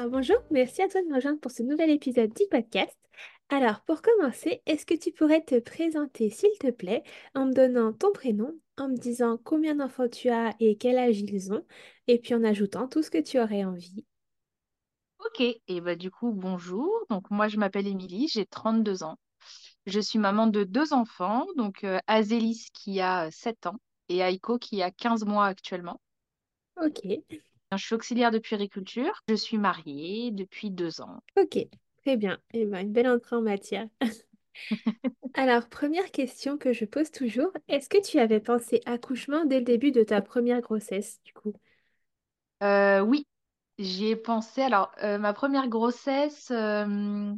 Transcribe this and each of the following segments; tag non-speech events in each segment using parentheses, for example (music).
Alors bonjour, merci à toi de me rejoindre pour ce nouvel épisode du podcast. Alors pour commencer, est-ce que tu pourrais te présenter s'il te plaît en me donnant ton prénom, en me disant combien d'enfants tu as et quel âge ils ont, et puis en ajoutant tout ce que tu aurais envie? Ok, et bah du coup bonjour. Donc moi je m'appelle Émilie, j'ai 32 ans. Je suis maman de deux enfants, donc euh, Azélis qui a 7 ans et Aiko qui a 15 mois actuellement. Ok, Je suis auxiliaire de puériculture. Je suis mariée depuis deux ans. ok, très bien. Et ben, une belle entrée en matière. (laughs) Alors première question que je pose toujours, est-ce que tu avais pensé accouchement dès le début de ta première grossesse du coup? Euh, oui, j'y ai pensé. Alors euh, ma première grossesse, euh,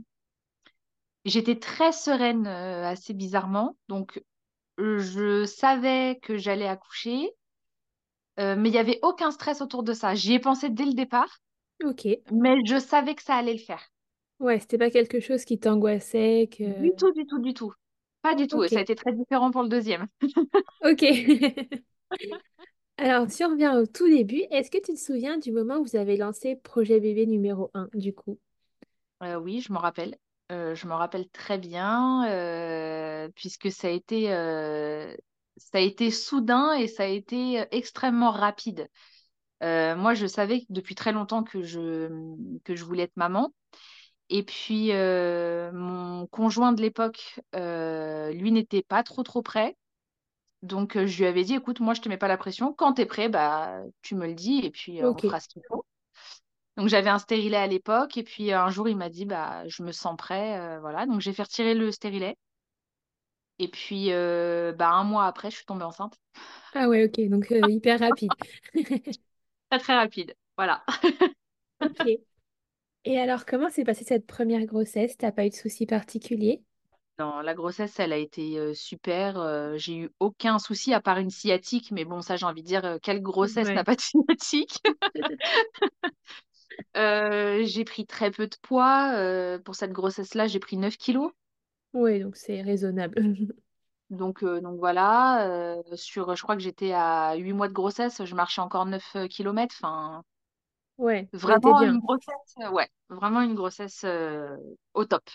j'étais très sereine euh, assez bizarrement. Donc je savais que j'allais accoucher, euh, mais il n'y avait aucun stress autour de ça. J'y ai pensé dès le départ, Ok, mais je savais que ça allait le faire. ouais, c'était pas quelque chose qui t'angoissait que... Du tout, du tout, du tout. Pas du tout. Ça a été très différent pour le deuxième. ok. (laughs) (laughs) Alors, si on revient au tout début, est-ce que tu te souviens du moment où vous avez lancé projet bébé numéro un du coup? Euh, oui, je m'en rappelle. Euh, je m'en rappelle très bien, euh, puisque ça a été, ça a été soudain et ça a été euh, extrêmement rapide. Euh, moi, je savais depuis très longtemps que je, que je voulais être maman. Et puis, euh, mon conjoint de l'époque, euh, lui, n'était pas trop, trop prêt. Donc, je lui avais dit, écoute, moi, je te mets pas la pression. Quand tu es prêt, bah, tu me le dis et puis on fera ce qu'il faut. Donc, j'avais un stérilet à l'époque. Et puis, un jour, il m'a dit, bah, je me sens prêt. voilà. Donc, j'ai fait retirer le stérilet. Et puis, euh, bah, un mois après, je suis tombée enceinte. Ah ouais, ok, donc euh, hyper rapide. (laughs) Très, très rapide. Voilà. (laughs) Ok. Et alors, comment s'est passée cette première grossesse? T'as pas eu de soucis particuliers? Non, la grossesse, elle a été euh, super. euh, j'ai eu aucun souci à part une sciatique. Mais bon, ça, j'ai envie de dire, euh, quelle grossesse n'a Ouais. pas de sciatique? (laughs) Euh, j'ai pris très peu de poids. euh, pour cette grossesse-là, j'ai pris 9 kilos. Ouais, donc c'est raisonnable. (laughs) Donc, euh, donc voilà, euh, sur, je crois que j'étais à 8 mois de grossesse, je marchais encore 9 kilomètres. Enfin, Ouais, vraiment une bien. grossesse, euh, ouais, vraiment une grossesse euh, au top.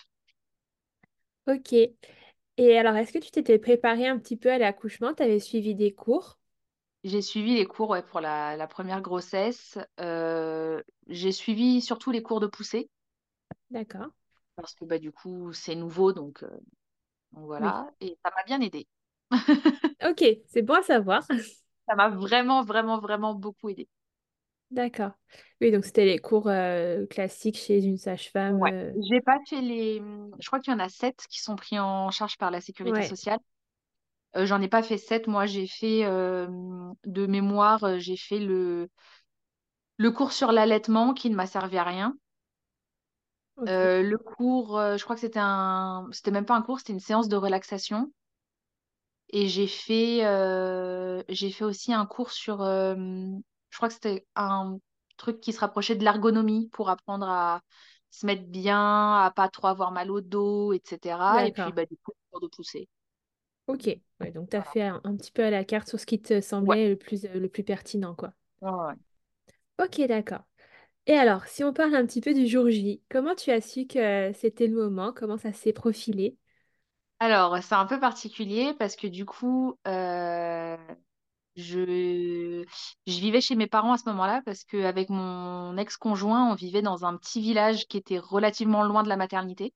Ok. Et alors, est-ce que tu t'étais préparée un petit peu à l'accouchement? T'avais suivi des cours? J'ai suivi les cours ouais, pour la, la première grossesse. Euh, j'ai suivi surtout les cours de poussée D'accord. Parce que bah, du coup, c'est nouveau, donc, euh, donc Oui. voilà, et ça m'a bien aidé. Ok, c'est bon à savoir. (laughs) (laughs) Ça m'a vraiment, vraiment, vraiment beaucoup aidé. D'accord. Oui, donc c'était les cours euh, classiques chez une sage-femme. Ouais. euh, J'ai pas fait les. Je crois qu'il y en a sept qui sont pris en charge par la sécurité Ouais, sociale. Euh, j'en ai pas fait sept. Moi, j'ai fait de mémoire, j'ai fait le, le cours sur l'allaitement qui ne m'a servi à rien. Ok. Euh, le cours, euh, je crois que c'était un, c'était même pas un cours, c'était une séance de relaxation. Et j'ai fait, euh, j'ai fait aussi un cours sur, euh, je crois que c'était un truc qui se rapprochait de l'ergonomie pour apprendre à se mettre bien, à pas trop avoir mal au dos, etc. Et puis, D'accord. bah, du coup, cours de poussée. Ok. Ouais, donc t'as fait un, un petit peu à la carte sur ce qui te Ouais. semblait le plus, euh, le plus pertinent, quoi. Ouais, ouais. Ok, d'accord. Et alors, si on parle un petit peu du jour J, comment tu as su que c'était le moment? Comment ça s'est profilé? Alors, c'est un peu particulier parce que du coup, euh, je, je vivais chez mes parents à ce moment-là parce qu'avec mon ex-conjoint, on vivait dans un petit village qui était relativement loin de la maternité.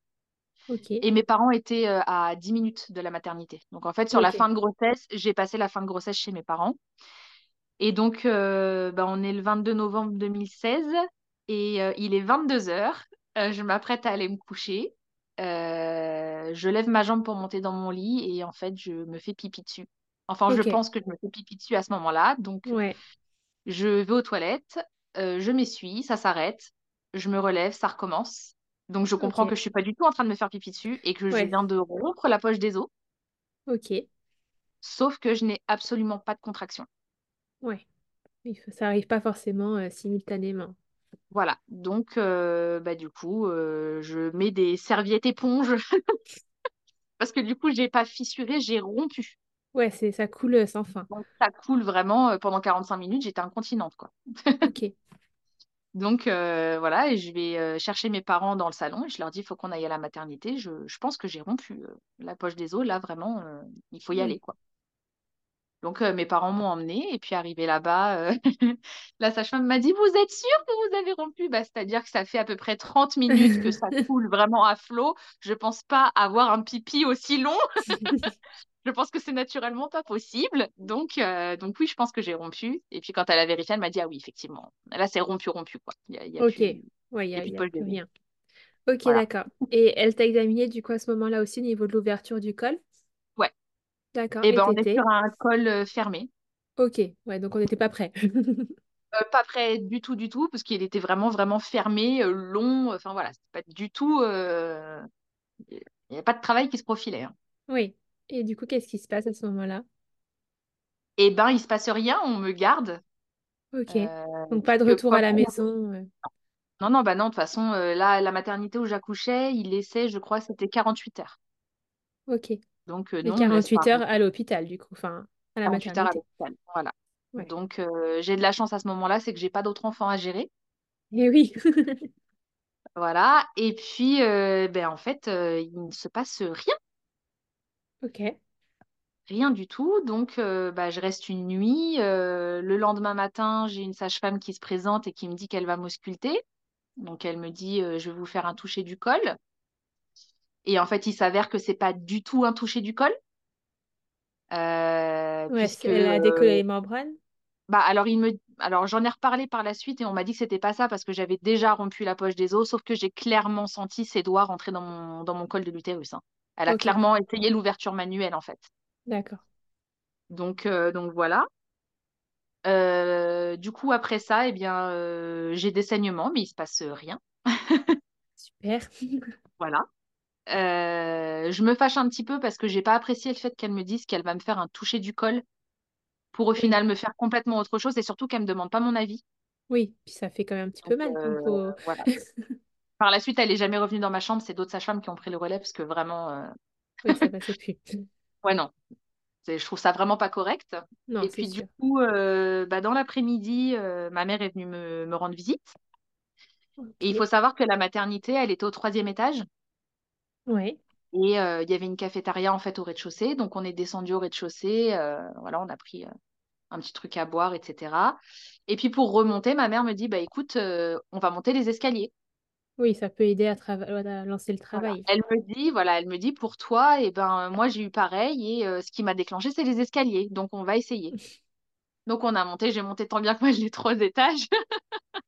Ok. Et mes parents étaient euh, à 10 minutes de la maternité. Donc, en fait, sur la Ok. fin de grossesse, j'ai passé la fin de grossesse chez mes parents. Et donc, euh, bah, on est le 22 novembre 2016 et euh, il est 22 heures. Euh, je m'apprête à aller me coucher. Euh, je lève ma jambe pour monter dans mon lit et en fait, je me fais pipi dessus. Enfin, je pense que je me fais pipi dessus à ce moment-là. Donc, Ouais. je vais aux toilettes, je m'essuie, ça s'arrête. je me relève, ça recommence. Donc je comprends que je suis pas du tout en train de me faire pipi dessus et que je viens de rompre la poche des os, Ok. sauf que je n'ai absolument pas de contraction. Ouais. Ça arrive pas forcément simultanément. Voilà. Donc euh, bah, du coup, euh, je mets des serviettes éponges (laughs) parce que du coup, j'ai pas fissuré, j'ai rompu. Ouais, c'est ça coule euh, sans fin. Donc ça coule vraiment pendant 45 minutes, j'étais incontinente quoi. (laughs) Ok. Donc euh, voilà, et je vais chercher mes parents dans le salon et je leur dis, il faut qu'on aille à la maternité. Je, je pense que j'ai rompu la poche des os. Là, vraiment, il faut y aller, quoi. Donc euh, mes parents m'ont emmenée et puis arrivé là-bas, euh, (laughs) la sage-femme m'a dit, vous êtes sûr que vous avez rompu? Bah, c'est-à-dire que ça fait à peu près 30 minutes que ça (laughs) coule vraiment à flot. Je pense pas avoir un pipi aussi long. (laughs) Je pense que c'est naturellement pas possible. Donc, euh, donc oui, je pense que j'ai rompu. Et puis quand elle a vérifié, elle m'a dit, ah oui, effectivement, là, c'est rompu, rompu, quoi. Il y a, il y a Ok. plus... Ouais, il n'y a y a plus rien. Ok, Voilà. d'accord. Et elle t'a examiné du coup à ce moment-là aussi au niveau de l'ouverture du col? D'accord. Et Et ben, on est sur un col euh, fermé. Ok. Ouais, donc on n'était pas prêts. (laughs) Euh, pas prêt du tout, du tout, parce qu'il était vraiment, vraiment fermé, euh, long. Enfin voilà, c'est pas du tout. euh, Il n'y a pas de travail qui se profilait. hein. Oui. Et du coup, qu'est-ce qui se passe à ce moment-là? Et ben, il se passe rien, on me garde. Ok. Donc pas de retour à la on- maison. Non, non, bah non, de toute façon, là, la maternité où j'accouchais, il laissait, je crois, c'était 48 heures. Ok. Donc euh, Mais non, on me laisse 48 pas heures à l'hôpital, du coup. Enfin, à la 48 heures à l'hôpital. Voilà. Ouais. Donc euh, j'ai de la chance à ce moment-là, c'est que j'ai pas d'autres enfants à gérer. Et oui. (laughs) Voilà. Et puis, euh, ben, en fait, euh, il ne se passe rien. Ok. Rien du tout. Donc, euh, bah, je reste une nuit. Euh, le lendemain matin, j'ai une sage-femme qui se présente et qui me dit qu'elle va m'ausculter. Donc, elle me dit, euh, je vais vous faire un toucher du col. Et en fait, il s'avère que c'est pas du tout un toucher du col, euh, Ouais, c'est- puisque, elle a décollé les membranes. bah, alors il me, alors j'en ai reparlé par la suite et on m'a dit que c'était pas ça parce que j'avais déjà rompu la poche des os, sauf que j'ai clairement senti ses doigts rentrer dans mon, dans mon col de l'utérus. hein. Elle a clairement essayé l'ouverture manuelle en fait. D'accord. Donc, euh, donc voilà. Euh, du coup, après ça, eh bien, euh, j'ai des saignements, mais il se passe rien. Super. (laughs) Voilà. Euh, je me fâche un petit peu parce que j'ai pas apprécié le fait qu'elle me dise qu'elle va me faire un toucher du col pour au Oui. final me faire complètement autre chose et surtout qu'elle me demande pas mon avis. Oui. Puis ça fait quand même un petit peu mal. euh, Donc faut... voilà. (laughs) Par la suite, elle est jamais revenue dans ma chambre. C'est d'autres sages-femmes qui ont pris le relais parce que vraiment, euh, Oui, ça passait plus. (laughs) ouais non, je trouve ça vraiment pas correct. Non, Et puis du coup, bah, dans l'après-midi, ma mère est venue me, me rendre visite. Et il faut savoir que la maternité, elle était au troisième étage. Ouais. Et euh, il y avait une cafétéria en fait au rez-de-chaussée. Donc on est descendu au rez-de-chaussée. euh, voilà, on a pris euh, un petit truc à boire, etc. Et puis pour remonter, ma mère me dit, bah écoute, on va monter les escaliers. Oui, ça peut aider à, lancer le Voilà. travail. Elle me dit, voilà, elle me dit pour toi, et ben moi j'ai eu pareil et ce qui m'a déclenché, c'est les escaliers. Donc on va essayer. (laughs) Donc on a monté, j'ai monté tant bien que mal les trois étages. (laughs)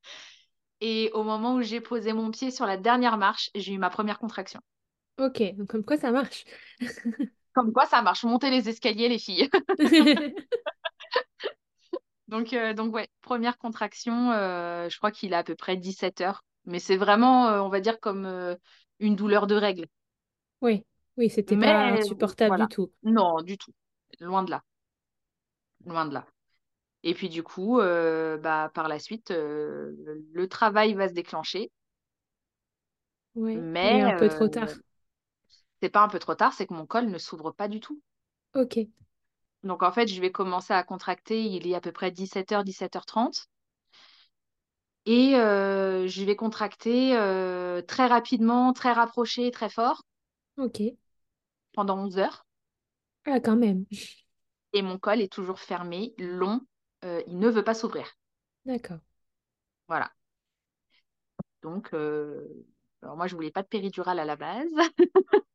Et au moment où j'ai posé mon pied sur la dernière marche, j'ai eu ma première contraction. Ok. Donc comme quoi ça marche. (laughs) Comme quoi ça marche, monter les escaliers les filles. (laughs) (laughs) Donc, euh, donc ouais, première contraction, euh, je crois qu'il a à peu près 17 heures. Mais c'est vraiment, euh, on va dire, comme une douleur de règle. Oui. Oui, c'était pas insupportable du tout. non, du tout. Loin de là, loin de là. Et puis du coup, bah, par la suite, le travail va se déclencher. Ouais. Mais Mais un peu trop tard. C'est pas un peu trop tard, c'est que mon col ne s'ouvre pas du tout. Ok. Donc en fait, je vais commencer à contracter, il est à peu près 17h, 17h30. Et euh, je vais contracter euh, très rapidement, très rapproché, très fort Ok. pendant 11 heures. Ah, quand même. Et mon col est toujours fermé, long, euh, il ne veut pas s'ouvrir. D'accord. Voilà. Donc, alors moi, je voulais pas de péridurale à la base.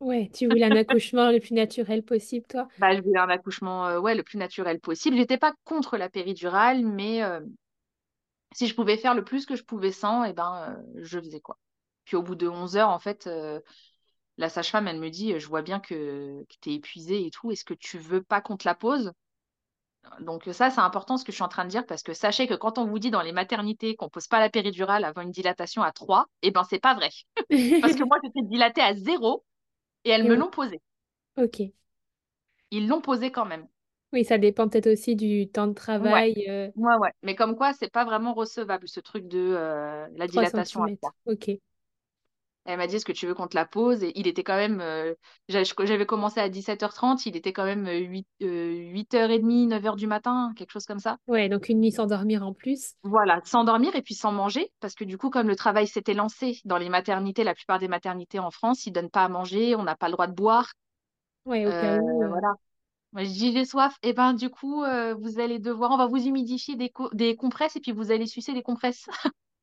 Ouais, tu voulais un accouchement le plus naturel possible, toi? Bah, je voulais un accouchement euh, ouais, le plus naturel possible. J'étais pas contre la péridurale, mais euh, si je pouvais faire le plus que je pouvais sans, et ben, euh, je faisais quoi. Puis au bout de 11 heures, en fait, la sage-femme, elle me dit, je vois bien que, que tu es épuisée et tout. Est-ce que tu veux pas qu'on te la pose? Donc ça, c'est important ce que je suis en train de dire parce que sachez que quand on vous dit dans les maternités qu'on pose pas la péridurale avant une dilatation à 3, eh ben c'est pas vrai. parce que (laughs) moi, j'étais dilatée à 0 et elles Et me l'ont posée. Ok. Ils l'ont posée quand même. Oui, ça dépend peut-être aussi du temps de Ouais, travail. euh, ouais, ouais. Mais comme quoi, c'est pas vraiment recevable ce truc de euh, la 3 dilatation à cm. 3. Ok. Elle m'a dit, est-ce que tu veux qu'on te la pose? Et il était quand même, euh, j'avais commencé à 17h30, il était quand même euh, 8, euh, 8h30, 9h du matin, quelque chose comme ça. Ouais, donc une nuit sans dormir en plus. Voilà, sans dormir et puis sans manger, parce que du coup, comme le travail s'était lancé dans les maternités, la plupart des maternités en France, ils donnent pas à manger, on n'a pas le droit de boire. Ouais, au cas Euh, où. euh. voilà. Moi, je dis, j'ai soif. Et ben, du coup, euh, vous allez devoir, on va vous humidifier des, co- des compresses et puis vous allez sucer des compresses.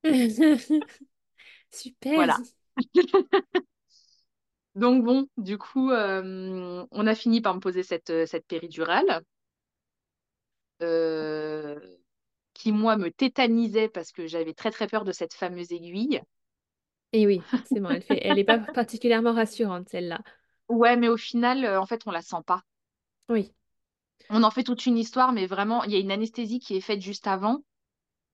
(laughs) Super. Voilà. (laughs) Donc bon, du coup, euh, on a fini par me poser cette, euh, cette péridurale euh, qui, moi, me tétanisait parce que j'avais très très peur de cette fameuse aiguille. Et oui, forcément, elle fait, elle est pas particulièrement rassurante, celle-là. Ouais, mais au final, euh, en fait, on la sent pas. Oui, On en fait toute une histoire, mais vraiment, il y a une anesthésie qui est faite juste avant.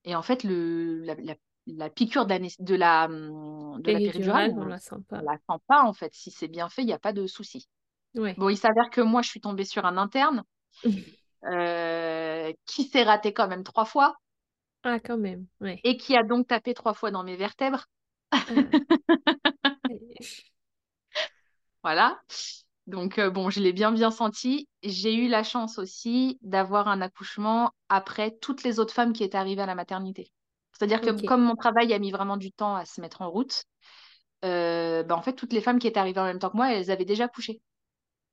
Et en fait, le, la, la- la piqûre de la, hum, de la péridurale, on on, la sent on pas. la sent pas, en fait. Si c'est bien fait, il n'y a pas de souci. Ouais. Bon, il s'avère que moi, je suis tombée sur un interne (laughs) euh, qui s'est raté quand même trois fois Ah, quand même, ouais. et qui a donc tapé trois fois dans mes vertèbres. Ah. (laughs) Voilà. Donc, euh, bon, je l'ai bien, bien senti. J'ai eu la chance aussi d'avoir un accouchement après toutes les autres femmes qui étaient arrivées à la maternité. C'est-à-dire que comme mon travail a mis vraiment du temps à se mettre en route, euh, bah, en fait, toutes les femmes qui étaient arrivées en même temps que moi, elles avaient déjà couché.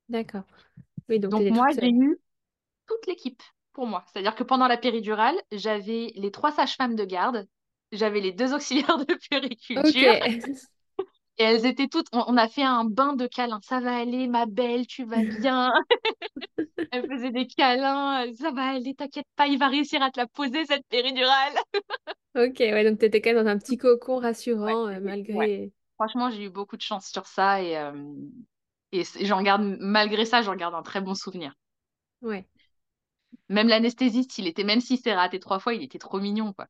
d'accord. Oui, donc moi, j'ai eu toute l'équipe pour moi. C'est-à-dire que pendant la péridurale, j'avais les trois sages-femmes de garde, j'avais les deux auxiliaires de (laughs) Ok. puériculture, (laughs) et elles étaient toutes. On, on a fait un bain de câlins. Ça va aller, ma belle, tu vas bien. (laughs) Elles faisaient des câlins. Ça va aller, t'inquiète pas, il va réussir à te la poser, cette péridurale. Ok, ouais, donc tu étais quand même dans un petit cocon Ouais, rassurant euh, ouais. malgré. Franchement, j'ai eu beaucoup de chance sur ça et, euh, et j'en garde, malgré ça, j'en garde un très bon souvenir. Ouais. Même l'anesthésiste, il était, même s'il s'est raté trois fois, il était trop mignon, quoi.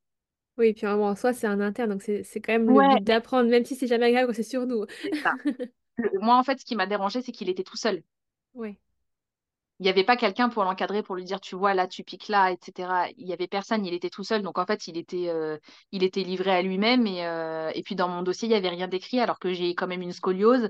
Oui, puis en en soi, c'est un interne, donc c'est c'est quand même le Ouais, but d'apprendre, même si c'est jamais agréable quand c'est sur nous. c'est ça. (laughs) Le- moi, en fait, ce qui m'a dérangé, c'est qu'il était tout seul. Ouais, Il n'y avait pas quelqu'un pour l'encadrer, pour lui dire, tu vois, là, tu piques là, etc. Il n'y avait personne, il était tout seul. Donc, en fait, il était, euh, il était livré à lui-même. Et, euh, et puis, dans mon dossier, il n'y avait rien d'écrit, alors que j'ai quand même une scoliose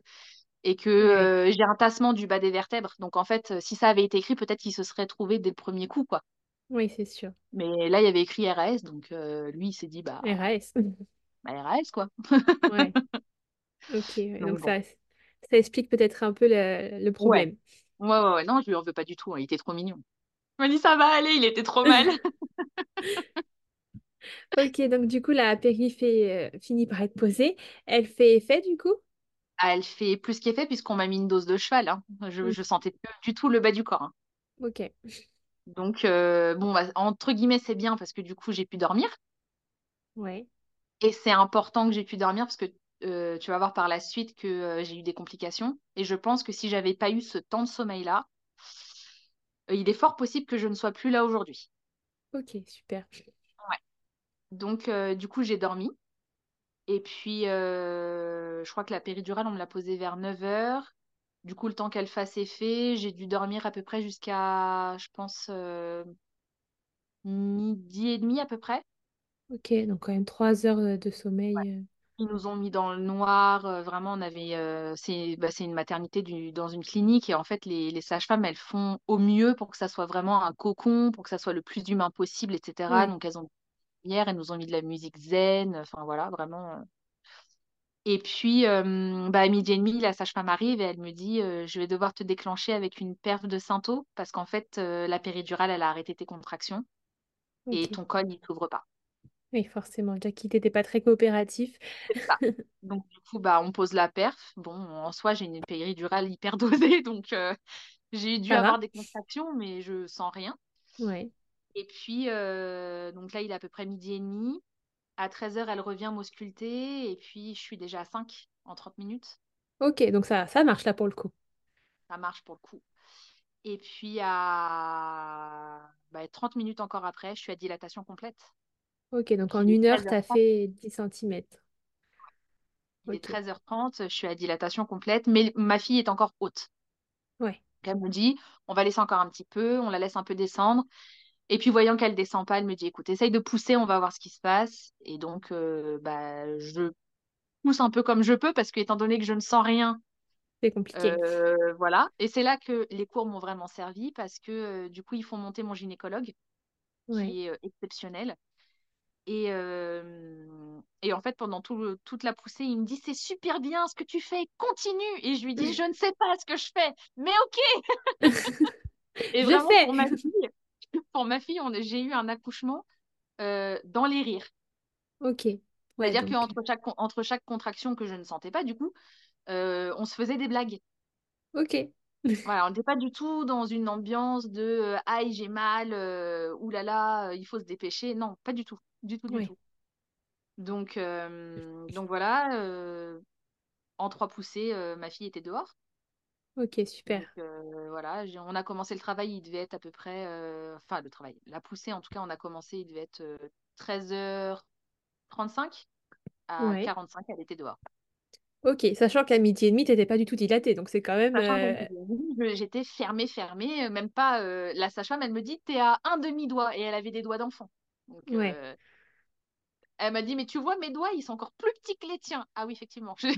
et que ouais, euh, j'ai un tassement du bas des vertèbres. Donc, en fait, si ça avait été écrit, peut-être qu'il se serait trouvé dès le premier coup, quoi. Oui, c'est sûr. Mais là, il y avait écrit RAS. Donc, euh, lui, il s'est dit, bah, RAS. (laughs) bah, RAS, quoi. Ouais, (laughs) ok. ouais, Donc, Donc bon. ça, ça explique peut-être un peu le, problème. Ouais, ouais, ouais. Non, je lui en veux pas du tout. hein. Il était trop mignon. Il m'a dit, ça va aller, il était trop mal. (laughs) Ok, donc du coup, la péri fait, euh, finit par être posée. Elle fait effet du coup? Ah, elle fait plus qu'effet puisqu'on m'a mis une dose de cheval. hein. Je, je Oui. sentais plus du tout le bas du corps. hein. Ok. Donc, euh, bon, bah, entre guillemets, c'est bien parce que du coup, j'ai pu dormir. Ouais. Et c'est important que j'ai pu dormir parce que euh, tu vas voir par la suite que euh, j'ai eu des complications. Et je pense que si j'avais pas eu ce temps de sommeil-là, il est fort possible que je ne sois plus là aujourd'hui. Ok, super. Ouais. Donc, du coup, j'ai dormi. Et puis, je crois que la péridurale, on me l'a posée vers 9 heures. Du coup, le temps qu'elle fasse effet, j'ai dû dormir à peu près jusqu'à, je pense, euh, midi et demi à peu près. Ok, donc quand même trois heures euh, de Ouais. sommeil. euh, Ils nous ont mis dans le noir. euh, vraiment, on avait, euh, c'est, bah, c'est une maternité du- dans une clinique et en fait, les, les sages-femmes, elles font au mieux pour que ça soit vraiment un cocon, pour que ça soit le plus humain possible, etc. Ouais. Donc, elles ont elles nous ont mis de la musique zen. Enfin voilà, vraiment. euh, Et puis, euh, bah, à midi et demi, la sage-femme arrive et elle me dit euh, Je vais devoir te déclencher avec une perf de Synto parce qu'en fait, euh, la péridurale, elle a arrêté tes contractions et ton col, il s'ouvre pas. Oui, forcément. Jackie n'était pas très coopératif. Ça. (laughs) Donc, du coup, bah, on pose la perf. Bon, en soi, j'ai une péridurale hyper (laughs) dosée, donc j'ai dû Ça avoir va? des contractions, mais je sens rien. Ouais. Et puis, donc là, il est à peu près midi et demi. À 13h, elle revient m'ausculter et puis je suis déjà à 5 en 30 minutes. Ok, donc ça, ça marche là pour le coup. Ça marche pour le coup. Et puis à bah, 30 minutes encore après, je suis à dilatation complète. Ok, donc en une heure, tu as 13h30. fait 10 cm. Il est Ok, 13h30, je suis à dilatation complète, mais ma fille est encore haute. ouais, Elle me dit, on va laisser encore un petit peu, on la laisse un peu descendre. Et puis voyant qu'elle descend pas, elle me dit, écoute, essaye de pousser, on va voir ce qui se passe. Et donc, euh, bah, je pousse un peu comme je peux parce que étant donné que je ne sens rien, c'est compliqué. euh, voilà. Et c'est là que les cours m'ont vraiment servi parce que euh, du coup, ils font monter mon gynécologue Ouais. qui est exceptionnel. Et, et en fait, pendant tout toute la poussée, il me dit, c'est super bien ce que tu fais, continue. Et je lui dis, je ne sais pas ce que je fais, mais ok. (laughs) Et Je vraiment, fais. pour ma fille, pour ma fille, j'ai eu un accouchement euh, dans les rires. Ok, ouais, C'est-à-dire qu'entre chaque, entre chaque contraction que je ne sentais pas, du coup, euh, on se faisait des blagues. ok. (laughs) Voilà, on n'était pas du tout dans une ambiance de euh, aïe, j'ai mal, oulala, il faut se dépêcher. Non, pas du tout. Du tout, du tout. Donc, donc voilà, en trois poussées, ma fille était dehors. Ok, super. Donc euh, voilà, on a commencé le travail, il devait être à peu près, euh, enfin le travail, la poussée en tout cas, on a commencé, il devait être 13h35 à Ouais. 45, elle était dehors. Ok, sachant qu'à midi et demi, t'étais pas du tout dilatée, donc c'est quand même... Euh, j'étais fermée, fermée, euh, même pas, euh, la sage-femme, elle me dit, t'es à un demi-doigt, et elle avait des doigts d'enfant. Ouais. euh, elle m'a dit, mais tu vois, mes doigts, ils sont encore plus petits que les tiens. Ah oui, effectivement, (laughs) (laughs) je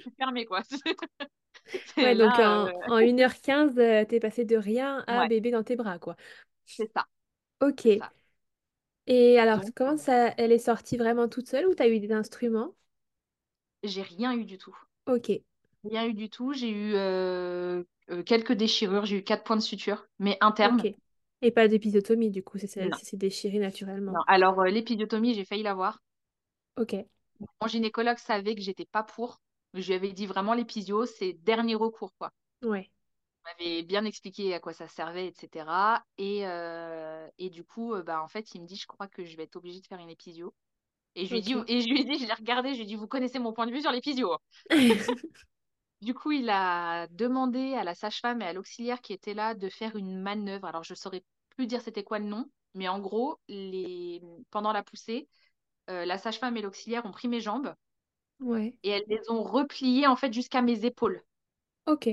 suis fermée quoi. (laughs) (laughs) Ouais, donc là, en, euh, en 1h15, euh, t'es passé de rien à ouais, bébé dans tes bras, quoi. c'est ça, Ok. c'est ça. Et alors, Donc, comment euh, ça, elle est sortie vraiment toute seule ou t'as eu des instruments? j'ai rien eu du tout. Ok, Rien eu du tout. J'ai eu euh, euh, quelques déchirures. J'ai eu quatre points de suture, mais internes. ok. Et pas d'épisiotomie, du coup, c'est celle Non. qui s'est déchirée naturellement. Non. Alors, euh, l'épisiotomie, j'ai failli l'avoir. Ok, Mon gynécologue savait que j'étais pas pour. Je lui avais dit vraiment l'épisio, c'est dernier recours, quoi. ouais, Il m'avait bien expliqué à quoi ça servait, etc. Et, euh, et du coup, euh, bah, en fait, il me dit, je crois que je vais être obligée de faire une épisio. Et je lui et je lui ai dit, je l'ai regardé, je lui ai dit, vous connaissez mon point de vue sur l'épisio. (laughs) Du coup, il a demandé à la sage-femme et à l'auxiliaire qui était là de faire une manœuvre. Alors, je ne saurais plus dire c'était quoi le nom, mais en gros, les... pendant la poussée, euh, la sage-femme et l'auxiliaire ont pris mes jambes Ouais, et elles les ont repliées en fait jusqu'à mes épaules. ok,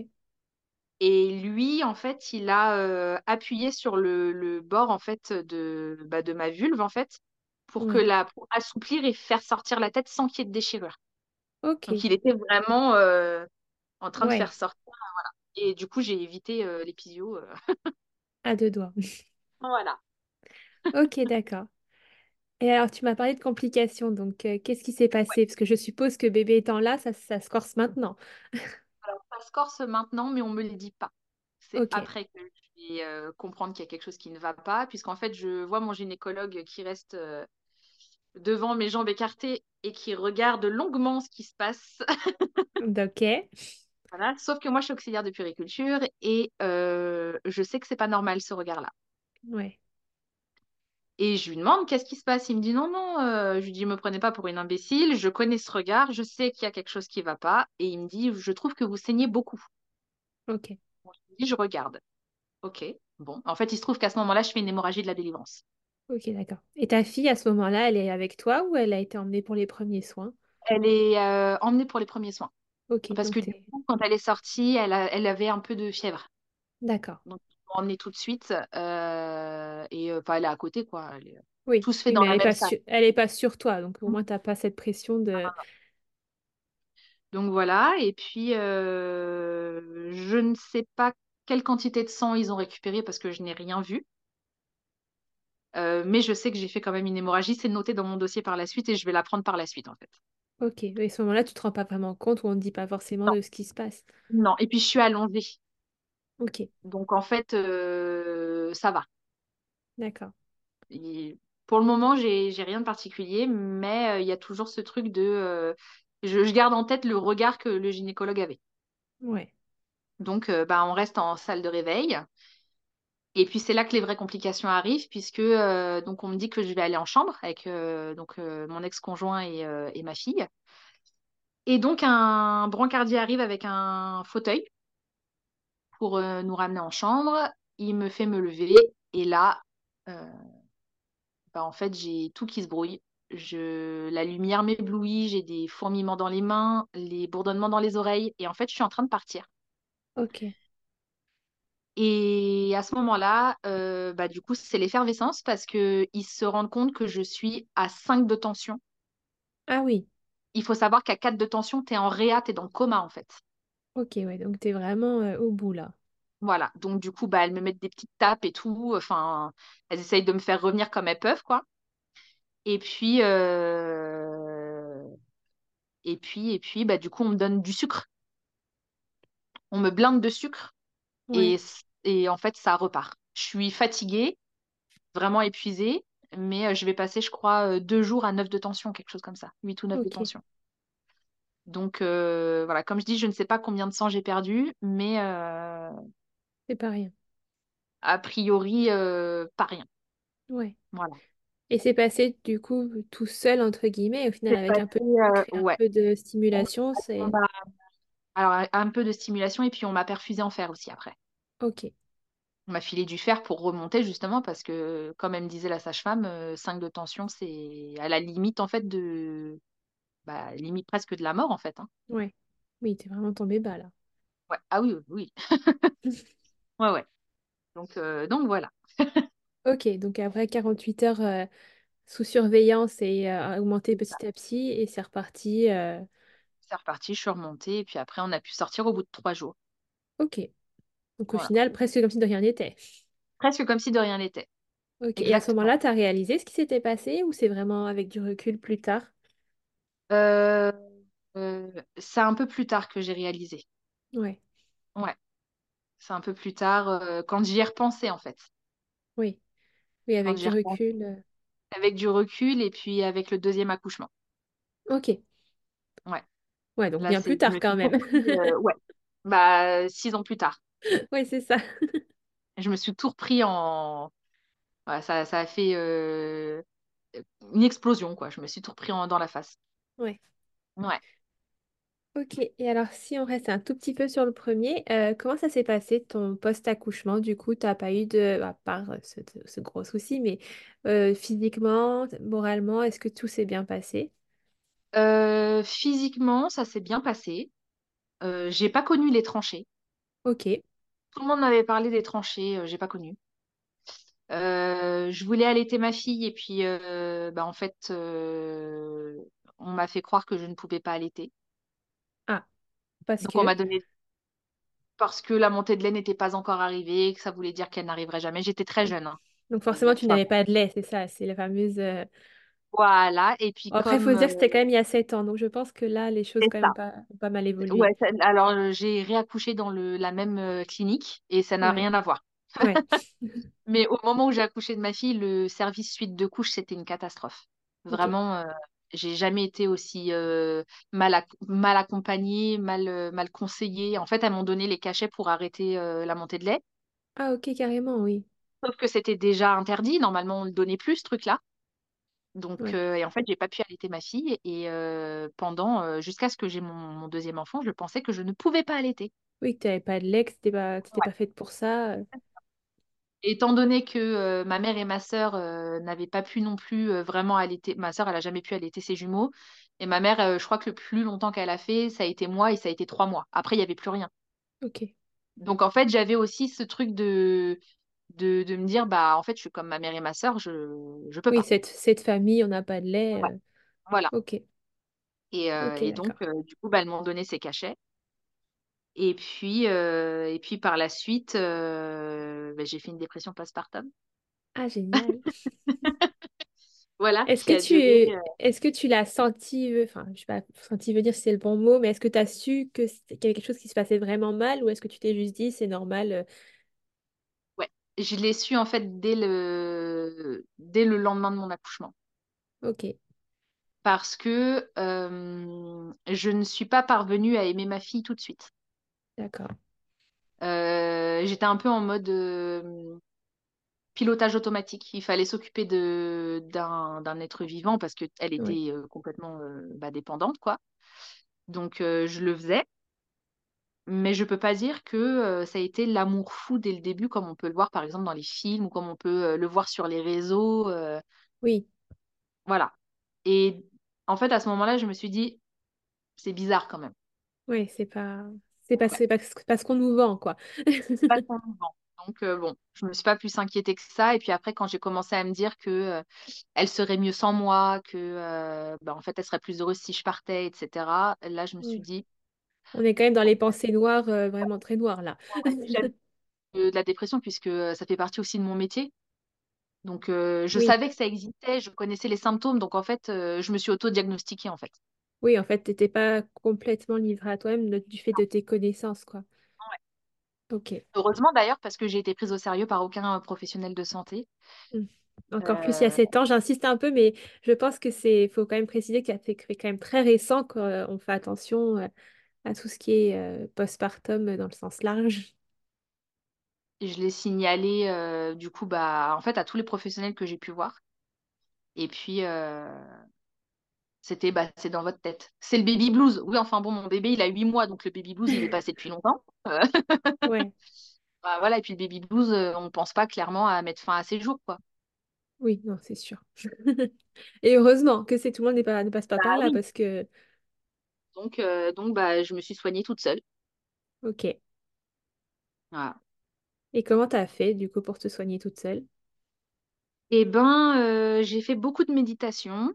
Et lui, en fait, il a euh, appuyé sur le, le bord en fait de, bah, de ma vulve en fait pour que la pour assouplir et faire sortir la tête sans qu'il y ait de déchirure. Donc, ok, il était vraiment euh, en train de faire sortir. Et du coup, j'ai évité euh, l'épisio. euh. à deux doigts. (laughs) Voilà. Ok, d'accord. Et alors, tu m'as parlé de complications, donc euh, qu'est-ce qui s'est passé? Parce que je suppose que bébé étant là, ça, ça se corse maintenant. Alors, ça se corse maintenant, mais on me le dit pas. C'est Ok, après que je vais euh, comprendre qu'il y a quelque chose qui ne va pas, puisqu'en fait, je vois mon gynécologue qui reste euh, devant mes jambes écartées et qui regarde longuement ce qui se passe. ok, (laughs) Voilà. Sauf que moi, je suis auxiliaire de puriculture et euh, je sais que c'est pas normal ce regard-là. ouais, Et je lui demande qu'est-ce qui se passe? Il me dit non, non. euh, je lui dis, me prenez pas pour une imbécile. Je connais ce regard. Je sais qu'il y a quelque chose qui va pas. Et il me dit, je trouve que vous saignez beaucoup. ok, Bon, je lui dis, je regarde. Ok. Bon. En fait, il se trouve qu'à ce moment-là, je fais une hémorragie de la délivrance. ok, d'accord. Et ta fille, à ce moment-là, elle est avec toi ou elle a été emmenée pour les premiers soins? Elle est euh, emmenée pour les premiers soins. Ok, Parce que du t'es... coup, quand elle est sortie, elle, a- elle avait un peu de fièvre. D'accord. Donc, emmenée tout de suite. euh, et euh, enfin, elle est à côté, quoi. Elle est- Oui, Tout se fait oui, dans elle la est même pas salle. sur... elle est pas sur toi, donc au moins t'as pas cette pression de... Donc voilà, et puis euh, je ne sais pas quelle quantité de sang ils ont récupéré parce que je n'ai rien vu. Euh, mais je sais que j'ai fait quand même une hémorragie, c'est noté dans mon dossier par la suite et je vais la prendre par la suite en fait. Ok, et à ce moment-là, tu te rends pas vraiment compte ou on ne dit pas forcément Non, de ce qui se passe. non. Et puis je suis allongée. Ok, Donc en fait, euh, ça va. d'accord. Et pour le moment, j'ai, rien de particulier, mais euh, il y a toujours ce truc de... euh, je, je garde en tête le regard que le gynécologue avait. Ouais, Donc bah, on reste en salle de réveil. Et puis c'est là que les vraies complications arrivent, puisque euh, donc on me dit que je vais aller en chambre avec euh, donc, euh, mon ex-conjoint et, et ma fille. Et donc un brancardier arrive avec un fauteuil. Pour euh, nous ramener en chambre. Il me fait me lever et là, euh, bah, en fait, j'ai tout qui se brouille. Je... La lumière m'éblouit, j'ai des fourmillements dans les mains, les bourdonnements dans les oreilles et en fait, je suis en train de partir. Ok. Et à ce moment-là, euh, bah, du coup, c'est l'effervescence parce qu'ils se rendent compte que je suis à 5 de tension. Ah oui. Il faut savoir qu'à 4 de tension, tu es en réa, tu es dans le coma en fait. Ok, ouais, donc tu es vraiment euh, au bout là. Voilà, donc du coup, bah, elles me mettent des petites tapes et tout. Enfin, elles essayent de me faire revenir comme elles peuvent, quoi. Et puis, euh, et puis, et puis, bah, du coup, on me donne du sucre. On me blinde de sucre et, et en fait, ça repart. Je suis fatiguée, vraiment épuisée, mais euh, je vais passer, je crois, euh, deux jours à 9 de tension, quelque chose comme ça, 8 ou 9 de ok. tension. Donc, euh, voilà, comme je dis, je ne sais pas combien de sang j'ai perdu, mais euh, C'est pas rien. a priori, euh, pas rien. Ouais. Voilà. Et c'est passé du coup tout seul, entre guillemets, au final avec un peu un ouais. peu de On stimulation, on c'est... alors, un peu de stimulation et puis on m'a perfusé en fer aussi après. Ok, On m'a filé du fer pour remonter justement parce que, comme elle me disait la sage-femme, euh, 5 de tension, c'est à la limite en fait de, bah, limite presque de la mort en fait. hein. ouais. Oui, t'es vraiment tombé bas là. Ouais. Ah oui, oui, oui. (laughs) Ouais, ouais. Donc, euh, donc voilà. Ok, donc après 48 heures euh, sous surveillance et euh, augmenté petit à petit, et c'est reparti. euh, C'est reparti, je suis remontée et puis après on a pu sortir au bout de trois jours. Ok, donc au Voilà. final, presque comme si de rien n'était. Presque comme si de rien n'était. Ok, et à ce moment-là, t'as réalisé ce qui s'était passé ou c'est vraiment avec du recul plus tard? Euh, euh, c'est un peu plus tard que j'ai réalisé. Ouais, Ouais. C'est un peu plus tard, euh, quand j'y ai repensé en fait. oui, oui, avec du recul. avec du recul et puis avec le deuxième accouchement. Ok, Ouais. ouais, donc Là, bien plus tard quand même. ouais. (laughs) Bah, six ans plus tard. (laughs) Oui, c'est ça. (laughs) Je me suis tout repris en. ouais, ça, ça a fait euh, une explosion, quoi. Je me suis tout repris en- dans la face. Ouais. Ouais. Ok, et alors si on reste un tout petit peu sur le premier, euh, comment ça s'est passé ton post-accouchement? Du coup, t'as pas eu de, à part euh, ce, ce gros souci, mais euh, physiquement, moralement, est-ce que tout s'est bien passé? Euh, physiquement, ça s'est bien passé. Euh, j'ai pas connu les tranchées. Ok. Tout le monde m'avait parlé des tranchées, euh, j'ai pas connu. Euh, je voulais allaiter ma fille et puis euh, bah, en fait euh, on m'a fait croire que je ne pouvais pas allaiter. Ah, parce Donc on m'a donné parce que la montée de lait n'était pas encore arrivée, que ça voulait dire qu'elle n'arriverait jamais. J'étais très jeune. hein. donc forcément, euh, tu n'avais pas de lait, c'est ça, c'est la fameuse... euh, voilà. Et puis après, il faut comme dire que euh, c'était quand même il y a 7 ans, donc je pense que là, les choses quand ça. même pas, mal évolué. Ouais, ça- alors euh, j'ai réaccouché dans le, la même euh, clinique et ça n'a Ouais, rien à voir. ouais, (laughs) Mais au moment où j'ai accouché de ma fille, le service suite de couche, c'était une catastrophe. Vraiment, euh, j'ai jamais été aussi euh, mal, ac- mal accompagnée, mal, euh, mal conseillée. En fait, elles m'ont donné les cachets pour arrêter euh, la montée de lait. Ah, ok, carrément, oui. Sauf que c'était déjà interdit. Normalement, on ne le donnait plus, ce truc-là. Donc, Ouais. et en fait, j'ai pas pu allaiter ma fille. Et pendant, jusqu'à ce que j'ai mon, mon deuxième enfant, je pensais que je ne pouvais pas allaiter. Oui, que tu n'avais pas de lait, que c'était pas, que t'étais pas faite pour ça. Étant donné que euh, ma mère et ma sœur euh, n'avaient pas pu non plus euh, vraiment allaiter, ma sœur, elle a jamais pu allaiter ses jumeaux. Et ma mère, je crois que le plus longtemps qu'elle a fait, ça a été moi et ça a été trois mois. Après, il n'y avait plus rien. Ok. Donc, en fait, j'avais aussi ce truc de, de, de me dire, bah, en fait, je suis comme ma mère et ma sœur, je je peux Oui, pas. cette, cette famille, on n'a pas de lait. Ouais, voilà. Ok, Et, et donc, du coup, bah, elles m'ont donné ces cachets. Et puis, euh, et puis par la suite, euh, bah, j'ai fait une dépression postpartum. Ah, génial. (laughs) Voilà, Est-ce que tu, euh, est-ce que tu l'as senti, enfin, je sais pas, senti veut dire si c'est le bon mot, mais est-ce que tu as su que qu'il y avait quelque chose qui se passait vraiment mal ou est-ce que tu t'es juste dit c'est normal? Ouais, je l'ai su en fait dès le, dès le lendemain de mon accouchement. Ok, Parce que je ne suis pas parvenue à aimer ma fille tout de suite. D'accord. Euh, j'étais un peu en mode euh, pilotage automatique. Il fallait s'occuper de, d'un, d'un être vivant parce qu'elle était euh, complètement bah, dépendante, quoi. Donc je le faisais. mais je peux pas dire que ça a été l'amour fou dès le début, comme on peut le voir par exemple dans les films ou comme on peut le voir sur les réseaux. Oui, voilà. Et en fait, à ce moment-là, je me suis dit, c'est bizarre quand même. ouais, c'est pas, c'est pas, Ouais, c'est pas, pas ce qu'on nous vend, quoi. c'est pas ton (laughs) mouvement. Donc euh, bon, je me suis pas plus inquiétée que ça. Et puis après, quand j'ai commencé à me dire que euh, elle serait mieux sans moi, que euh, bah, en fait, elle serait plus heureuse si je partais, etc. Là, je me suis dit, On est quand même dans les pensées noires, vraiment très noires, là. (laughs) de la dépression puisque ça fait partie aussi de mon métier. Donc, je Oui, savais que ça existait, je connaissais les symptômes, donc en fait, je me suis auto-diagnostiquée en fait. Oui, en fait, t'étais pas complètement livré à toi-même de- du fait de tes connaissances, quoi. Ouais. Ok. Heureusement d'ailleurs, parce que j'ai été prise au sérieux par aucun euh, professionnel de santé. Mm. Encore plus il y a Euh, sept ans, j'insiste un peu, mais je pense que c'est, faut quand même préciser que c'est quand même très récent qu'on fait attention euh, à tout ce qui est euh, postpartum dans le sens large. je l'ai signalé euh, du coup, bah, en fait, à tous les professionnels que j'ai pu voir. Et puis, euh, c'était, bah, c'est dans votre tête. C'est le baby blues. Oui, enfin bon, mon bébé, il a huit mois, donc le baby blues, il est passé depuis longtemps. Euh, Ouais, (laughs) bah, voilà, et puis le baby blues, euh, on pense pas clairement à mettre fin à ses jours, quoi. oui, non, c'est sûr. (laughs) Et heureusement que c'est tout le monde n'est pas, ne passe pas Bah par là oui. parce que, Donc, euh, donc bah, je me suis soignée toute seule. ok. Voilà. Et comment t'as fait du coup pour te soigner toute seule? Eh ben, euh, j'ai fait beaucoup de méditation,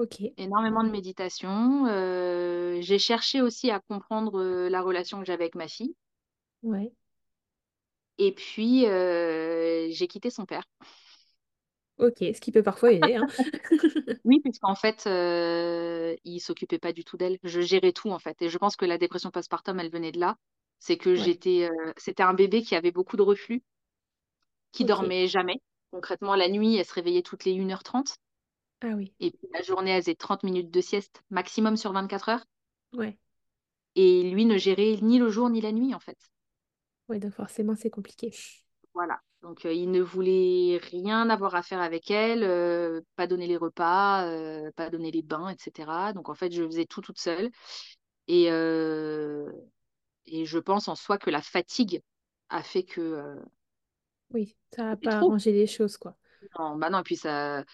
Ok, énormément de méditation. Euh, j'ai cherché aussi à comprendre euh, la relation que j'avais avec ma fille. ouais, Et puis, euh, j'ai quitté son père. ok, ce qui peut parfois aider, hein. (laughs) Oui, puisqu'en fait, euh, il s'occupait pas du tout d'elle. Je gérais tout, en fait. Et je pense que la dépression postpartum, elle venait de là. C'est que Ouais, j'étais, euh, c'était un bébé qui avait beaucoup de reflux, qui ok. dormait jamais. Concrètement, la nuit, elle se réveillait toutes les une heure trente. Ah oui, Et puis la journée, elle faisait 30 minutes de sieste maximum sur 24 heures. ouais, Et lui ne gérait ni le jour ni la nuit, en fait. ouais, donc forcément c'est compliqué. Voilà. Donc, euh, il ne voulait rien avoir à faire avec elle, euh, pas donner les repas, euh, pas donner les bains, etc. Donc, en fait, je faisais tout toute seule. Et, et je pense en soi que la fatigue a fait que Oui, ça n'a pas trop. arrangé les choses, quoi. Non, bah non, et puis ça,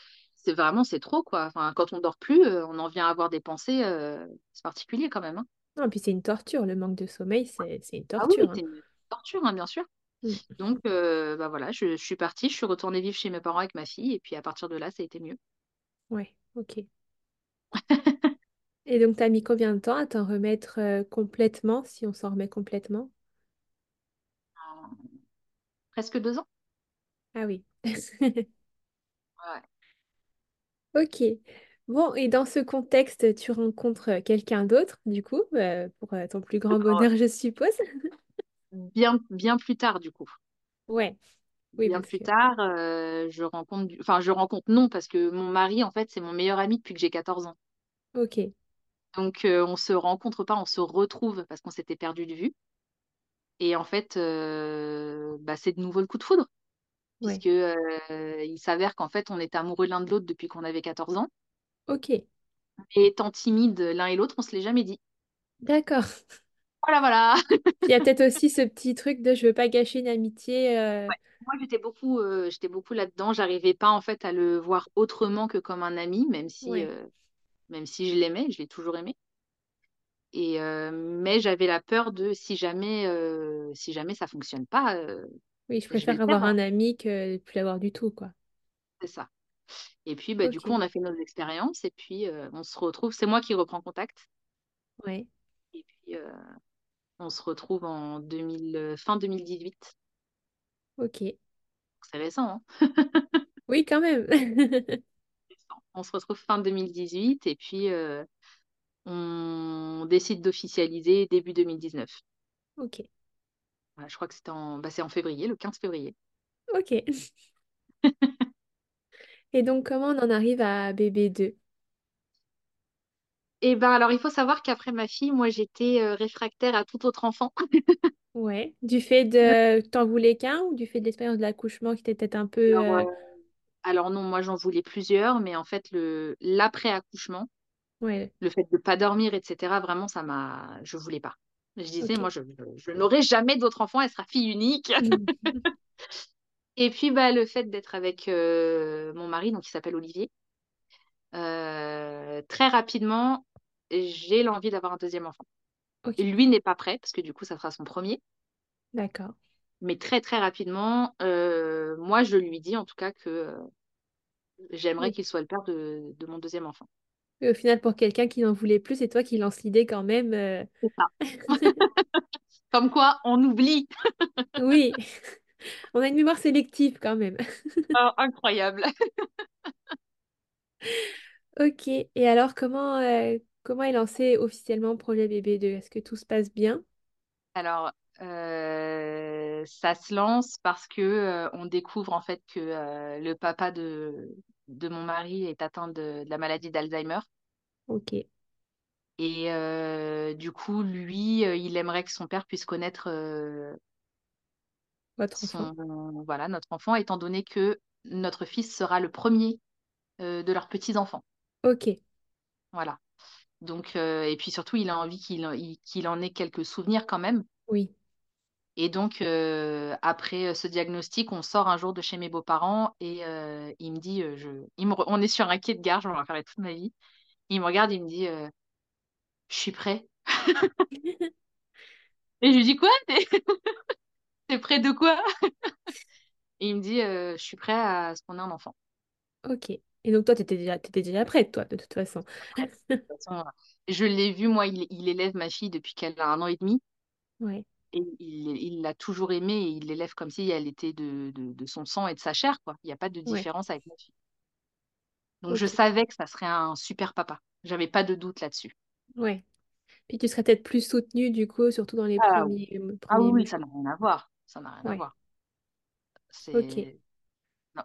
c'est vraiment, c'est trop, quoi. Enfin, quand on dort plus, euh, on en vient à avoir des pensées, euh, c'est particulier quand même, hein. Non, puis c'est une torture, le manque de sommeil, c'est c'est une Ah oui, torture, hein. c'est une torture, hein, bien sûr. Mm. Donc, euh, bah voilà, je, je suis partie, je suis retournée vivre chez mes parents avec ma fille, et puis à partir de là, ça a été mieux. Ouais, ok. (laughs) Et donc, t'as mis combien de temps à t'en remettre euh, complètement, si on s'en remet complètement? Presque deux ans. Ah oui. (laughs) Ouais. Ok. Bon, et dans ce contexte, tu rencontres quelqu'un d'autre, du coup, euh, pour euh, ton plus grand Alors, bonheur, je suppose? (laughs) bien, bien plus tard, du coup. Ouais, oui, Bien parce plus que... tard, euh, je rencontre, du- enfin, je rencontre non, parce que mon mari, en fait, c'est mon meilleur ami depuis que j'ai 14 ans. Ok, Donc, euh, on se rencontre pas, on se retrouve parce qu'on s'était perdu de vue. Et en fait, euh, bah, c'est de nouveau le coup de foudre, puisque il s'avère qu'en fait, on était amoureux l'un de l'autre depuis qu'on avait 14 ans. ok. Et étant timides l'un et l'autre, on se l'est jamais dit. D'accord. Voilà, voilà. (laughs) Il y a peut-être (laughs) aussi ce petit truc de je veux pas gâcher une amitié. euh, Moi, j'étais beaucoup, euh, j'étais beaucoup là-dedans. J'arrivais pas en fait à le voir autrement que comme un ami, même si, Ouais, euh, même si je l'aimais, je l'ai toujours aimé. Et mais j'avais la peur de si jamais, si jamais ça fonctionne pas, oui, je préfère avoir perdre. un ami que de plus l'avoir du tout, quoi. C'est ça. Et puis, bah, du coup, on a fait nos expériences et puis euh, on se retrouve. C'est moi qui reprends contact. ouais, Et puis, euh, on se retrouve en 2000, euh, fin 2018. ok. C'est récent, hein (laughs) Oui, quand même. (laughs) On se retrouve fin 2018 et puis euh, on décide d'officialiser début 2019. Ok, Voilà, je crois que c'était en, bah, c'est en février, le 15 février. ok. (laughs) Et donc, comment on en arrive à bébé 2? Et ben alors, il faut savoir qu'après ma fille, moi, j'étais euh, réfractaire à tout autre enfant. (laughs) Ouais. Du fait de... (laughs) T'en voulais qu'un ou du fait de l'expérience de l'accouchement qui était peut-être un peu... Alors, euh, euh, alors non, moi, j'en voulais plusieurs, mais en fait, le l'après-accouchement, Ouais, le fait de ne pas dormir, etc., vraiment, ça m'a... Je voulais pas. Je disais, moi, je, je n'aurai jamais d'autre enfant, elle sera fille unique. Mhm. (laughs) Et puis, bah, le fait d'être avec euh, mon mari, donc il s'appelle Olivier, euh, très rapidement, j'ai l'envie d'avoir un deuxième enfant. Ok, Et lui n'est pas prêt, parce que du coup, ça sera son premier. d'accord. Mais très, très rapidement, euh, moi, je lui dis en tout cas que j'aimerais Oui. qu'il soit le père de, de mon deuxième enfant. Et au final, pour quelqu'un qui n'en voulait plus, c'est toi qui lance l'idée quand même. euh. C'est ça. (laughs) (laughs) Comme quoi, on oublie. Oui, (laughs) on a une mémoire sélective quand même. Oh, incroyable. Ok, et alors comment, euh, comment est lancé officiellement Projet Bébé 2? Est-ce que tout se passe bien? Alors, euh, ça se lance parce que euh, on découvre en fait que le papa de, de mon mari est atteint de, de la maladie d'Alzheimer. Ok, Et euh, du coup, lui, euh, il aimerait que son père puisse connaître euh, votre enfant. son, voilà, notre enfant, étant donné que notre fils sera le premier euh, de leurs petits-enfants. Ok, Voilà. Donc, euh, et puis surtout, il a envie qu'il il- qu'il en ait quelques souvenirs quand même. oui. Et donc, euh, après ce diagnostic, on sort un jour de chez mes beaux-parents et euh, il me dit, euh, je, il me re- on est sur un quai de gare, je vais en parler toute ma vie. Il me regarde, il me dit, euh, je suis prêt. (laughs) Et je lui dis, quoi? (laughs) T'es prêt de quoi? Et (laughs) il me dit, euh, je suis prêt à ce qu'on ait un enfant. Ok. Et donc toi, t'étais déjà, t'étais déjà prête, toi, de toute façon. De toute façon, euh, je l'ai vu, moi, il, il élève ma fille depuis qu'elle a un an et demi. Ouais, Et il l'a toujours aimée et il l'élève comme si elle était de, de, de son sang et de sa chair, quoi. Il n'y a pas de ouais, différence avec ma fille. Donc, je savais que ça serait un super papa. J'avais pas de doute là-dessus. ouais. Puis tu serais peut-être plus soutenue, du coup, surtout dans les Ah oui, premiers, euh, Ah premiers oui, oui, mois. ça n'a rien à voir. Ça n'a rien à voir. ok, C'est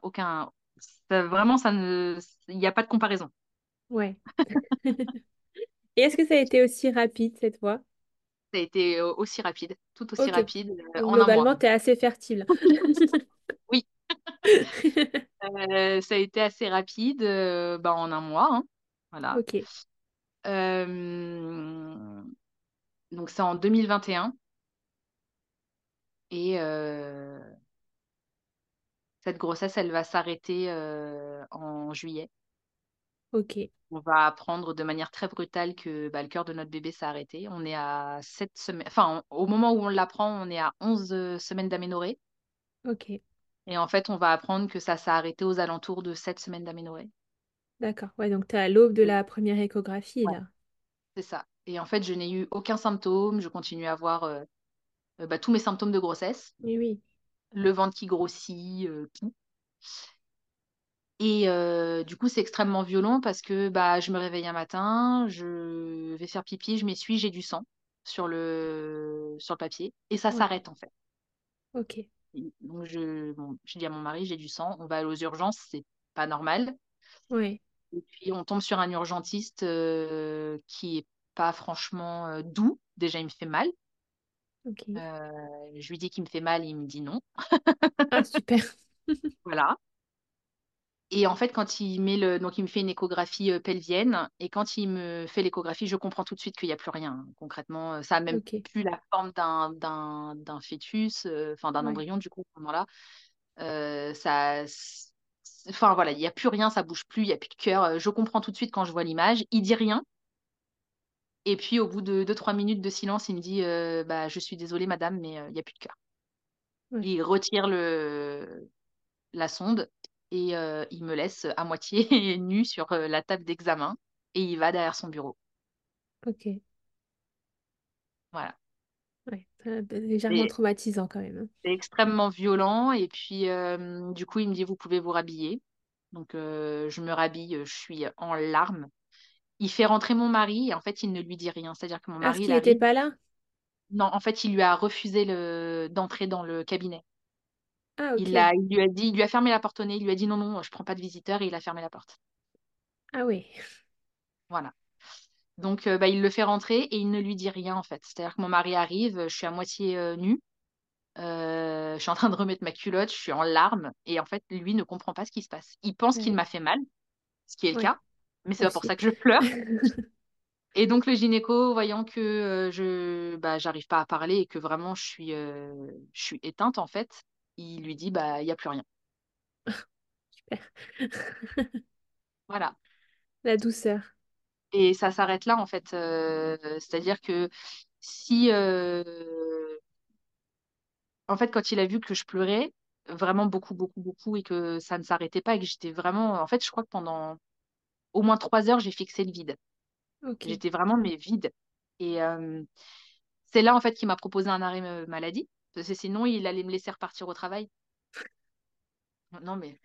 aucun. ça- vraiment, ça ne. Il n'y a pas de comparaison. ouais. (laughs) Et est-ce que ça a été aussi rapide cette fois? Ça a été euh, aussi rapide, tout aussi Ok. rapide, euh, Donc en un mois. globalement, t'es assez fertile. (laughs) Oui, (laughs) euh, ça a été assez rapide, euh, bah, en un mois. hein. Voilà. Ok, Euh, Donc, c'est en 2021. Et, cette grossesse, elle va s'arrêter en juillet. Ok, On va apprendre de manière très brutale que bah, le cœur de notre bébé s'est arrêté. On est à 7 semaines. Enfin, on- au moment où on l'apprend, on est à 11 euh, semaines d'aménorrhée. ok. Et en fait, on va apprendre que ça s'est arrêté aux alentours de 7 semaines d'aménorrhée. D'accord. Ouais, donc t'es à l'aube de la première échographie, Ouais, là. c'est ça. Et en fait, je n'ai eu aucun symptôme. Je continue à avoir euh, euh, bah, tous mes symptômes de grossesse. Oui, oui. Le ventre qui grossit, euh, tout. Et euh, du coup, c'est extrêmement violent parce que bah, je me réveille un matin, je vais faire pipi, je m'essuie, j'ai du sang sur le, sur le papier et ça Ouais, s'arrête en fait. ok. Et Donc, je, bon, je dis à mon mari, j'ai du sang, on va aller aux urgences, c'est pas normal. Ouais, Et puis, on tombe sur un urgentiste euh, qui est pas franchement euh, doux. Déjà, il me fait mal. ok. Euh, je lui dis qu'il me fait mal, il me dit non. Ah, super. (laughs) Voilà. Et en fait, quand il met le, donc il me fait une échographie euh, pelvienne, et quand il me fait l'échographie, je comprends tout de suite qu'il n'y a plus rien. hein. Concrètement, euh, ça a même plus la forme d'un d'un d'un fœtus, euh, enfin d'un Ouais, embryon du coup à ce moment-là. Ça, enfin voilà, il n'y a plus rien, ça bouge plus, il n'y a plus de cœur. Je comprends tout de suite quand je vois l'image. Il dit rien, et puis au bout de 2-3 minutes de silence, il me dit, euh, bah je suis désolée madame, mais euh, il n'y a plus de cœur. ouais, Il retire le la sonde et euh, il me laisse à moitié (laughs) nue sur euh, la table d'examen et il va derrière son bureau. ok. Voilà. Ouais, légèrement traumatisant quand même. hein. c'est extrêmement violent et puis euh, du coup il me dit vous pouvez vous rhabiller. Donc euh, je me rhabille, je suis en larmes. Il fait rentrer mon mari et en fait il ne lui dit rien. C'est-à-dire que mon Parce mari il qu'il n'était pas là? Non, en fait il lui a refusé le... d'entrer dans le cabinet. Ah, Il lui a dit, il lui a fermé la porte au nez. Il lui a dit non non, je prends pas de visiteurs et il a fermé la porte. Ah oui. Voilà. Donc, euh, bah, il le fait rentrer et il ne lui dit rien en fait. C'est-à-dire que mon mari arrive, je suis à moitié euh, nue, euh, je suis en train de remettre ma culotte, je suis en larmes et en fait, lui ne comprend pas ce qui se passe. Il pense qu'il m'a fait mal, ce qui est le cas, mais c'est pas pour ça que je pleure. (laughs) Et donc le gynéco, voyant que je bah, j'arrive pas à parler et que vraiment je suis, je suis éteinte en fait, il lui dit bah il y a plus rien. Super. (laughs) Voilà. La douceur. Et ça s'arrête là en fait. Euh, c'est-à-dire que si euh, en fait quand il a vu que je pleurais vraiment beaucoup beaucoup beaucoup et que ça ne s'arrêtait pas et que j'étais vraiment en fait je crois que pendant au moins trois heures j'ai fixé le vide. J'étais vraiment mais vide. Et euh, c'est là en fait qu'il m'a proposé un arrêt maladie parce que sinon il allait me laisser repartir au travail. Non mais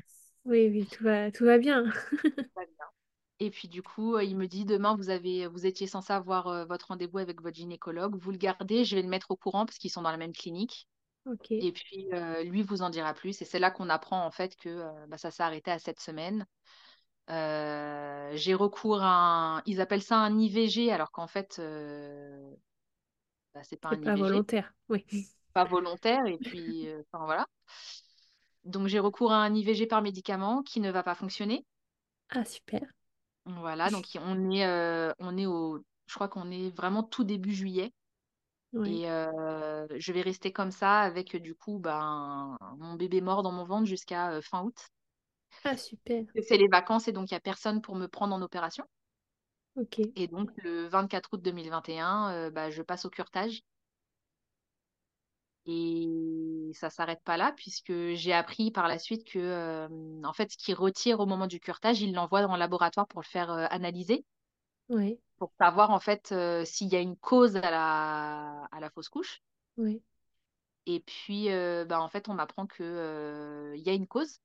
Oui, oui, tout va, tout va bien. pas bien. Et puis du coup, euh, il me dit demain vous avez vous étiez censé avoir euh, votre rendez-vous avec votre gynécologue, vous le gardez, je vais le mettre au courant parce qu'ils sont dans la même clinique. Et puis euh, lui vous en dira plus. Et c'est là qu'on apprend en fait que euh, bah, ça s'est arrêté à cette semaine. J'ai recours à un, ils appellent ça un IVG alors qu'en fait bah, c'est pas un pas IVG, volontaire. Oui. Pas volontaire. Et puis euh, enfin voilà. Donc j'ai recours à un IVG par médicament qui ne va pas fonctionner. Ah, super. Voilà, donc on est, euh, on est au, je crois qu'on est vraiment tout début juillet. Et euh, je vais rester comme ça avec du coup ben, mon bébé mort dans mon ventre jusqu'à fin août. Ah, super. C'est les vacances et donc il n'y a personne pour me prendre en opération. Ok. Et donc le 24 août 2021, euh, bah, je passe au curetage. Et ça s'arrête pas là puisque j'ai appris par la suite que euh, en fait ce qu'il retire au moment du curetage, il l'envoie dans le laboratoire pour le faire euh, analyser. Ouais. pour savoir en fait euh, s'il y a une cause à la, à la fausse couche. Ouais. Et puis, bah, en fait, on m'apprend qu'il y a une cause.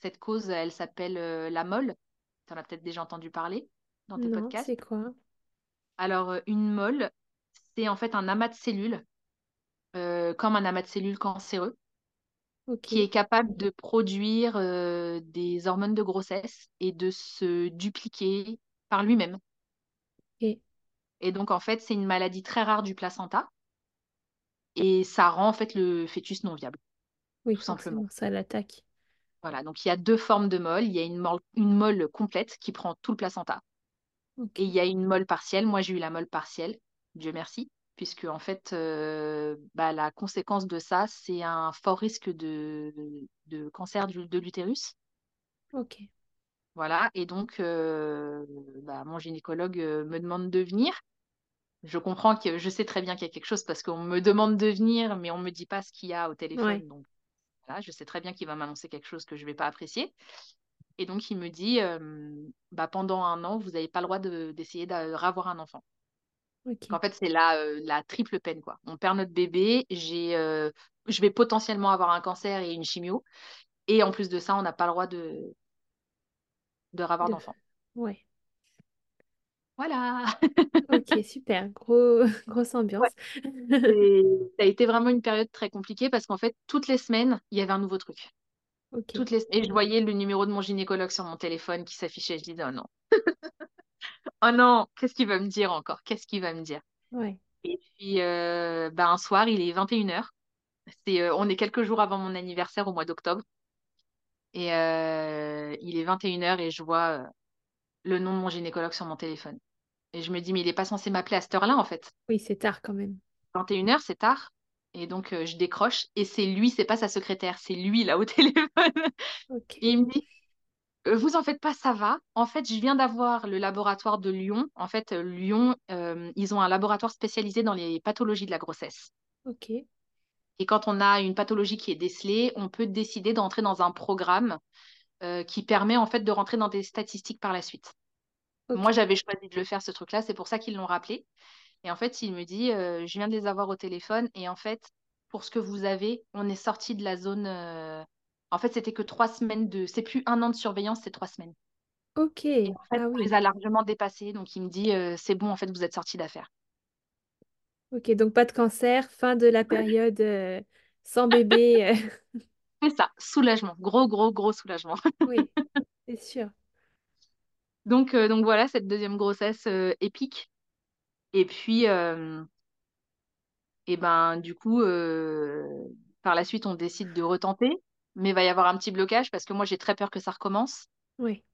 Cette cause, elle s'appelle la molle. Tu en as peut-être déjà entendu parler dans tes Non, podcasts. c'est quoi? Alors, une molle, c'est en fait un amas de cellules, euh, comme un amas de cellules cancéreux, qui est capable de produire euh, des hormones de grossesse et de se dupliquer par lui-même. Et donc, en fait, c'est une maladie très rare du placenta. et ça rend en fait le fœtus non viable, Oui, tout simplement. ça l'attaque. Voilà, donc il y a deux formes de molle. Il y a une molle, une molle complète qui prend tout le placenta et il y a une molle partielle. Moi, j'ai eu la molle partielle, Dieu merci, puisque en fait, euh, bah, la conséquence de ça, c'est un fort risque de, de cancer du- de l'utérus. Ok. Voilà, et donc euh, bah, mon gynécologue euh, me demande de venir. Je comprends que je sais très bien qu'il y a quelque chose parce qu'on me demande de venir, mais on me dit pas ce qu'il y a au Ouais. téléphone. Donc Voilà, je sais très bien qu'il va m'annoncer quelque chose que je ne vais pas apprécier. Et donc, il me dit, euh, bah, pendant un an, vous n'avez pas le droit de- d'essayer de, d'avoir un enfant. En fait, c'est la, euh, la triple peine, quoi. On perd notre bébé, j'ai, euh, je vais potentiellement avoir un cancer et une chimio. Et en plus de ça, on n'a pas le droit de, de avoir De... d'enfant. Ouais. Voilà. Ok, (laughs) super. Gros... (laughs) Grosse Ouais. ambiance. Et (laughs) ça a été vraiment une période très compliquée parce qu'en fait, toutes les semaines, il y avait un nouveau truc. Toutes les... Et je voyais le numéro de mon gynécologue sur mon téléphone qui s'affichait. Je disais, oh non. Oh non, qu'est-ce qu'il va me dire encore? Qu'est-ce qu'il va me dire? Ouais. Et puis, euh, bah, un soir, il est 21h. C'est, euh, on est quelques jours avant mon anniversaire au mois d'octobre. Et euh, il est 21h et je vois le nom de mon gynécologue sur mon téléphone. Et je me dis, mais il n'est pas censé m'appeler à cette heure-là, en fait. Oui, c'est tard quand même. 21h, c'est tard. Et donc, je décroche. Et c'est lui, c'est pas sa secrétaire, c'est lui, là, au (laughs) téléphone. Et il me dit, Vous en faites pas, ça va. En fait, je viens d'avoir le laboratoire de Lyon. En fait, euh, Lyon, euh, ils ont un laboratoire spécialisé dans les pathologies de la grossesse. Ok. Et quand on a une pathologie qui est décelée, on peut décider d'entrer dans un programme euh, qui permet en fait de rentrer dans des statistiques par la suite. Moi, j'avais choisi de le faire, ce truc-là, c'est pour ça qu'ils l'ont rappelé. Et en fait, il me dit, euh, je viens de les avoir au téléphone. Et en fait, pour ce que vous avez, on est sorti de la zone. En fait, c'était que trois semaines de. C'est plus un an de surveillance, c'est trois semaines. Ok. Et en fait, Ah on les a largement dépassés. Donc, il me dit, euh, c'est bon, en fait, vous êtes sortis d'affaires. Ok. Donc pas de cancer. Fin de la période euh, sans bébé. euh. (laughs) C'est ça, soulagement. Gros, gros, gros soulagement. (laughs) Oui, c'est sûr. Donc, euh, donc voilà, cette deuxième grossesse épique. Et puis, et ben, du coup, par la suite, on décide de retenter. Mais il va y avoir un petit blocage parce que moi, j'ai très peur que ça recommence. Oui.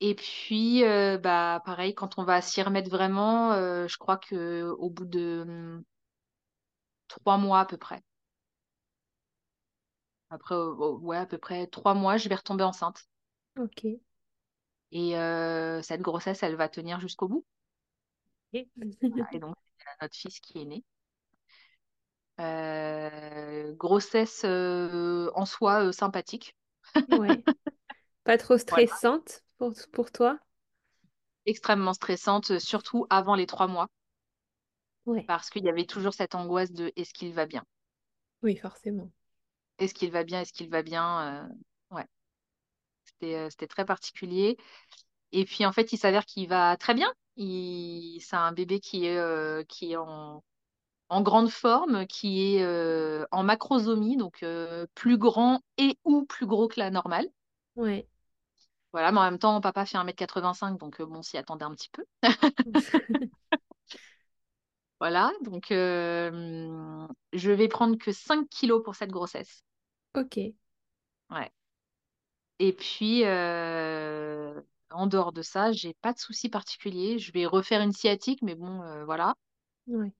Et puis, euh, bah, pareil, quand on va s'y remettre vraiment, euh, je crois que au bout de hum, trois mois à peu près, après, euh, oh, ouais, à peu près trois mois, je vais retomber enceinte. Ok. Et cette grossesse, elle va tenir jusqu'au bout. Ok. Voilà, Et donc, c'est notre fils qui est né. Euh, grossesse euh, en soi euh, sympathique. Ouais. Pas trop (laughs) Voilà. stressante pour, pour toi? Extrêmement stressante, surtout avant les trois mois, Ouais. parce qu'il y avait toujours cette angoisse de est-ce qu'il va bien? Oui, forcément. Est-ce qu'il va bien? Est-ce qu'il va bien? Euh, ouais, c'était c'était très particulier. Et puis en fait, il s'avère qu'il va très bien. Il... C'est un bébé qui est, euh, qui est en, en grande forme, qui est euh, en macrosomie, donc euh, plus grand et ou plus gros que la normale. Ouais. Voilà, mais en même temps, papa fait 1m85, donc euh, bon, on s'y attendait un petit peu. (laughs) Voilà, donc je vais prendre que 5 kilos pour cette grossesse. Ok. Ouais. Et puis, en dehors de ça, j'ai pas de soucis particuliers. Je vais refaire une sciatique, mais bon, voilà. Ouais.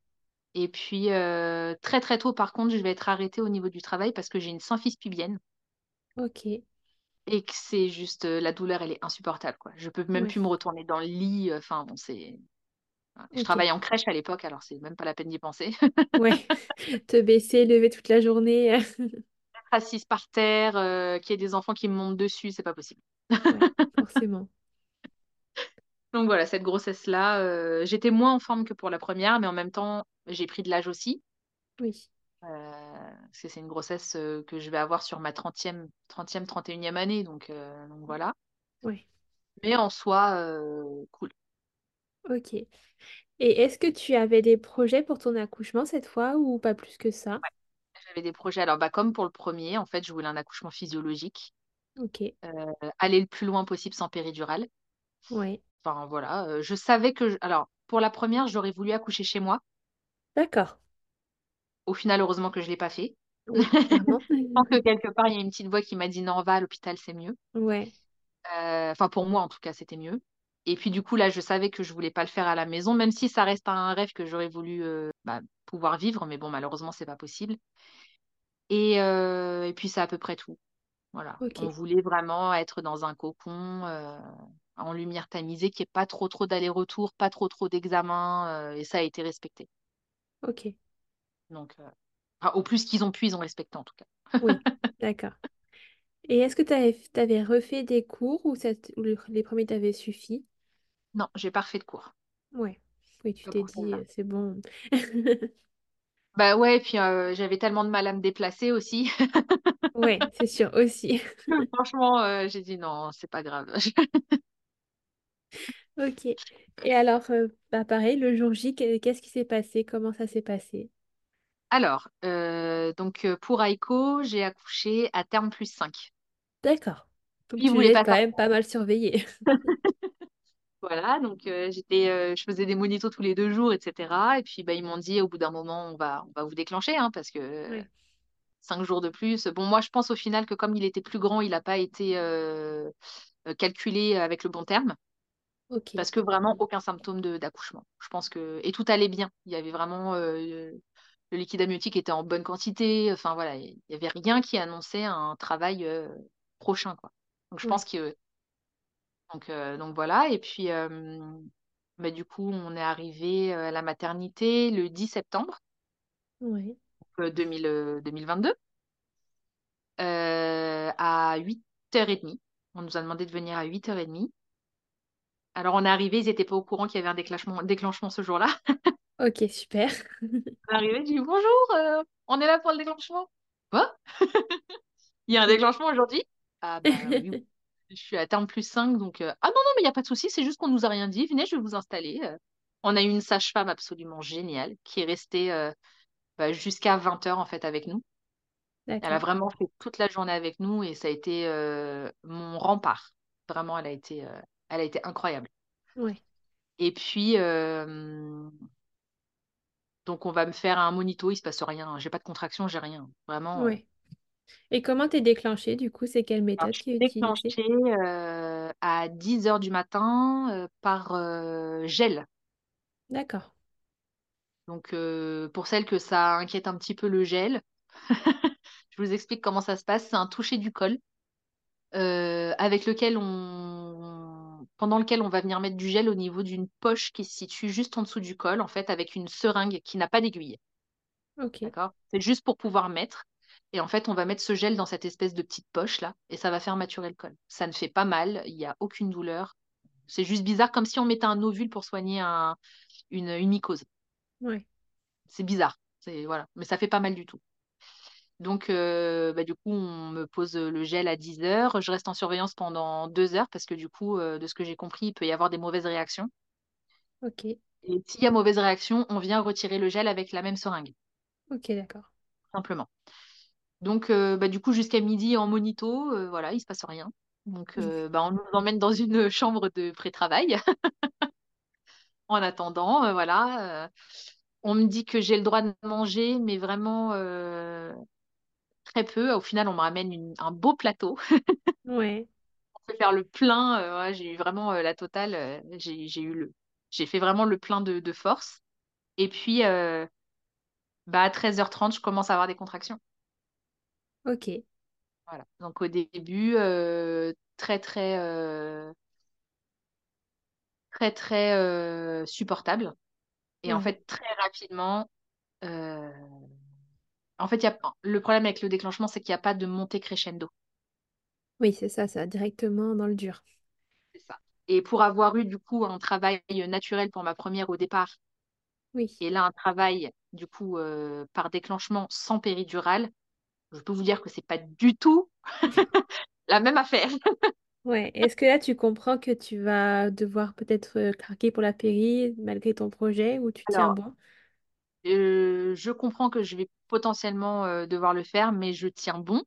Et puis, euh, très très tôt, par contre, je vais être arrêtée au niveau du travail parce que j'ai une symphyse pubienne Ok. et que c'est juste, euh, la douleur, elle est insupportable, quoi. Je peux même Ouais. plus me retourner dans le lit. Enfin, bon, c'est... Je Ok. travaille en crèche à l'époque, alors c'est même pas la peine d'y penser. Ouais. (laughs) Te baisser, lever toute la journée. (laughs) Être assise par terre, euh, qu'il y ait des enfants qui me montent dessus, c'est pas possible. Ouais, (laughs) forcément. Donc voilà, cette grossesse-là, euh, j'étais moins en forme que pour la première, mais en même temps, j'ai pris de l'âge aussi. Oui. Euh, parce que c'est une grossesse euh, que je vais avoir sur ma 30e, 30e, 31e année. Donc, euh, donc voilà. Ouais. Mais en soi, euh, cool. Ok. Et est-ce que tu avais des projets pour ton accouchement cette fois ou pas plus que ça? J'avais des projets. Alors, bah, comme pour le premier, en fait, je voulais un accouchement physiologique. Ok. Aller le plus loin possible sans péridurale. Ouais. Enfin, voilà. je savais que. je- Alors, pour la première, j'aurais voulu accoucher chez moi. D'accord. Au final, heureusement que je ne l'ai pas fait. Oui. (laughs) Je pense que quelque part, il y a une petite voix qui m'a dit non, va à l'hôpital, c'est mieux. Ouais. Euh, Enfin, pour moi, en tout cas, c'était mieux. Et puis, du coup, là, je savais que je voulais pas le faire à la maison, même si ça reste un rêve que j'aurais voulu euh, bah, pouvoir vivre. Mais bon, malheureusement, c'est pas possible. Et, euh, et puis, c'est à peu près tout. Voilà. Ok. On voulait vraiment être dans un cocon euh, en lumière tamisée, qui n'y ait pas trop, trop d'aller-retour, pas trop, trop d'examens. euh, et ça a été respecté. Ok. Donc, euh, enfin, au plus qu'ils ont pu, ils ont respecté en tout cas. Oui. (laughs) D'accord. Et est-ce que tu avais, refait des cours ou, ça les premiers t'avaient suffi? Non, j'ai pas refait de cours. Ouais. Oui, tu t'es dit, euh, c'est bon. (laughs) Bah ouais, et puis euh, j'avais tellement de mal à me déplacer aussi. (laughs) Ouais, c'est sûr aussi. Franchement, euh, j'ai dit non, c'est pas grave. Ok. Et alors, euh, bah pareil, le jour J, que- qu'est-ce qui s'est passé? Comment ça s'est passé? Alors, euh, donc euh, pour Aiko, j'ai accouché à terme plus 5. D'accord. Donc Il tu voulait devais être pas quand même pas mal surveillé. (laughs) Voilà, donc euh, j'étais, euh, je faisais des monitos tous les deux jours, etc. Et puis bah, ils m'ont dit au bout d'un moment, on va, on va vous déclencher, hein, parce que euh, Ouais. cinq jours de plus. Bon, moi je pense au final que comme il était plus grand, il n'a pas été euh, euh, calculé avec le bon terme. Parce que vraiment aucun symptôme d'accouchement. Je pense que et tout allait bien. Il y avait vraiment euh, le liquide amniotique était en bonne quantité. Enfin voilà, il y avait rien qui annonçait un travail euh, prochain quoi. Donc je pense que donc euh, donc voilà et puis bah, du coup on est arrivé à la maternité le 10 septembre Ouais. euh, 2000, euh, 2022 euh, à 8h30. On nous a demandé de venir à 8h30. Alors on est arrivé, ils n'étaient pas au courant qu'il y avait un déclenchement, déclenchement ce jour-là. (laughs) Ok, super. arrivé, j'ai dit bonjour, euh, on est là pour le déclenchement. Quoi? (laughs) Il y a un déclenchement aujourd'hui? Ah bah oui. (laughs) Je suis à terme plus 5, donc euh, ah non, non, mais il n'y a pas de souci, c'est juste qu'on nous a rien dit. Venez, je vais vous installer. euh. On a eu une sage-femme absolument géniale qui est restée euh, bah, jusqu'à 20h en fait avec nous. Elle a vraiment fait toute la journée avec nous et ça a été euh, mon rempart. Vraiment, elle a été, elle a été incroyable. Ouais. Et puis, euh, donc on va me faire un monito, il se passe rien. J'ai pas de contraction, j'ai rien. Vraiment. euh, Ouais. Et comment t'es déclenché du coup? C'est quelle méthode qui est déclenchée euh, à 10 heures du matin euh, par euh, gel. D'accord. Donc, pour celles que ça inquiète un petit peu le gel, (laughs) je vous explique comment ça se passe. C'est un toucher du col avec lequel on, pendant lequel on va venir mettre du gel au niveau d'une poche qui se situe juste en dessous du col, en fait, avec une seringue qui n'a pas d'aiguille. D'accord? C'est juste pour pouvoir mettre. Et en fait, on va mettre ce gel dans cette espèce de petite poche là, et ça va faire maturer le col. Ça ne fait pas mal, il n'y a aucune douleur. C'est juste bizarre, comme si on mettait un ovule pour soigner un, une, une mycose. Ouais. C'est bizarre, voilà, mais ça fait pas mal du tout. Donc, euh, bah, du coup, on me pose le gel à 10 heures. Je reste en surveillance pendant 2 heures parce que, du coup, euh, de ce que j'ai compris, il peut y avoir des mauvaises réactions. Ok. Et s'il y a mauvaise réaction, on vient retirer le gel avec la même seringue, Ok, d'accord. simplement. Donc, euh, bah, du coup, jusqu'à midi en monito, voilà, il se passe rien. Donc, euh, bah, on nous emmène dans une chambre de pré-travail (laughs) en attendant, voilà. on me dit que j'ai le droit de manger, mais vraiment très peu. Au final, on me ramène une- un beau plateau. (laughs) Ouais. On peut faire le plein. euh, ouais, j'ai eu vraiment euh, la totale. euh, j'ai, j'ai eu le, j'ai fait vraiment le plein de, de force. Et puis, euh, bah, à 13h30, je commence à avoir des contractions. Ok. Voilà. Donc, au début, euh, très, très, euh, très, très supportable. Et en fait, très rapidement, en fait, il y a... le problème avec le déclenchement, c'est qu'il n'y a pas de montée crescendo. Oui, c'est ça, ça, directement dans le dur. C'est ça. Et pour avoir eu du coup un travail naturel pour ma première au départ, Oui. et là un travail du coup euh, par déclenchement sans péridurale, je peux vous dire que c'est pas du tout (laughs) la même affaire. Ouais. Est-ce que là, tu comprends que tu vas devoir peut-être euh, craquer pour la péri malgré ton projet ou tu tiens bon? euh, je comprends que je vais potentiellement euh, devoir le faire, mais je tiens bon.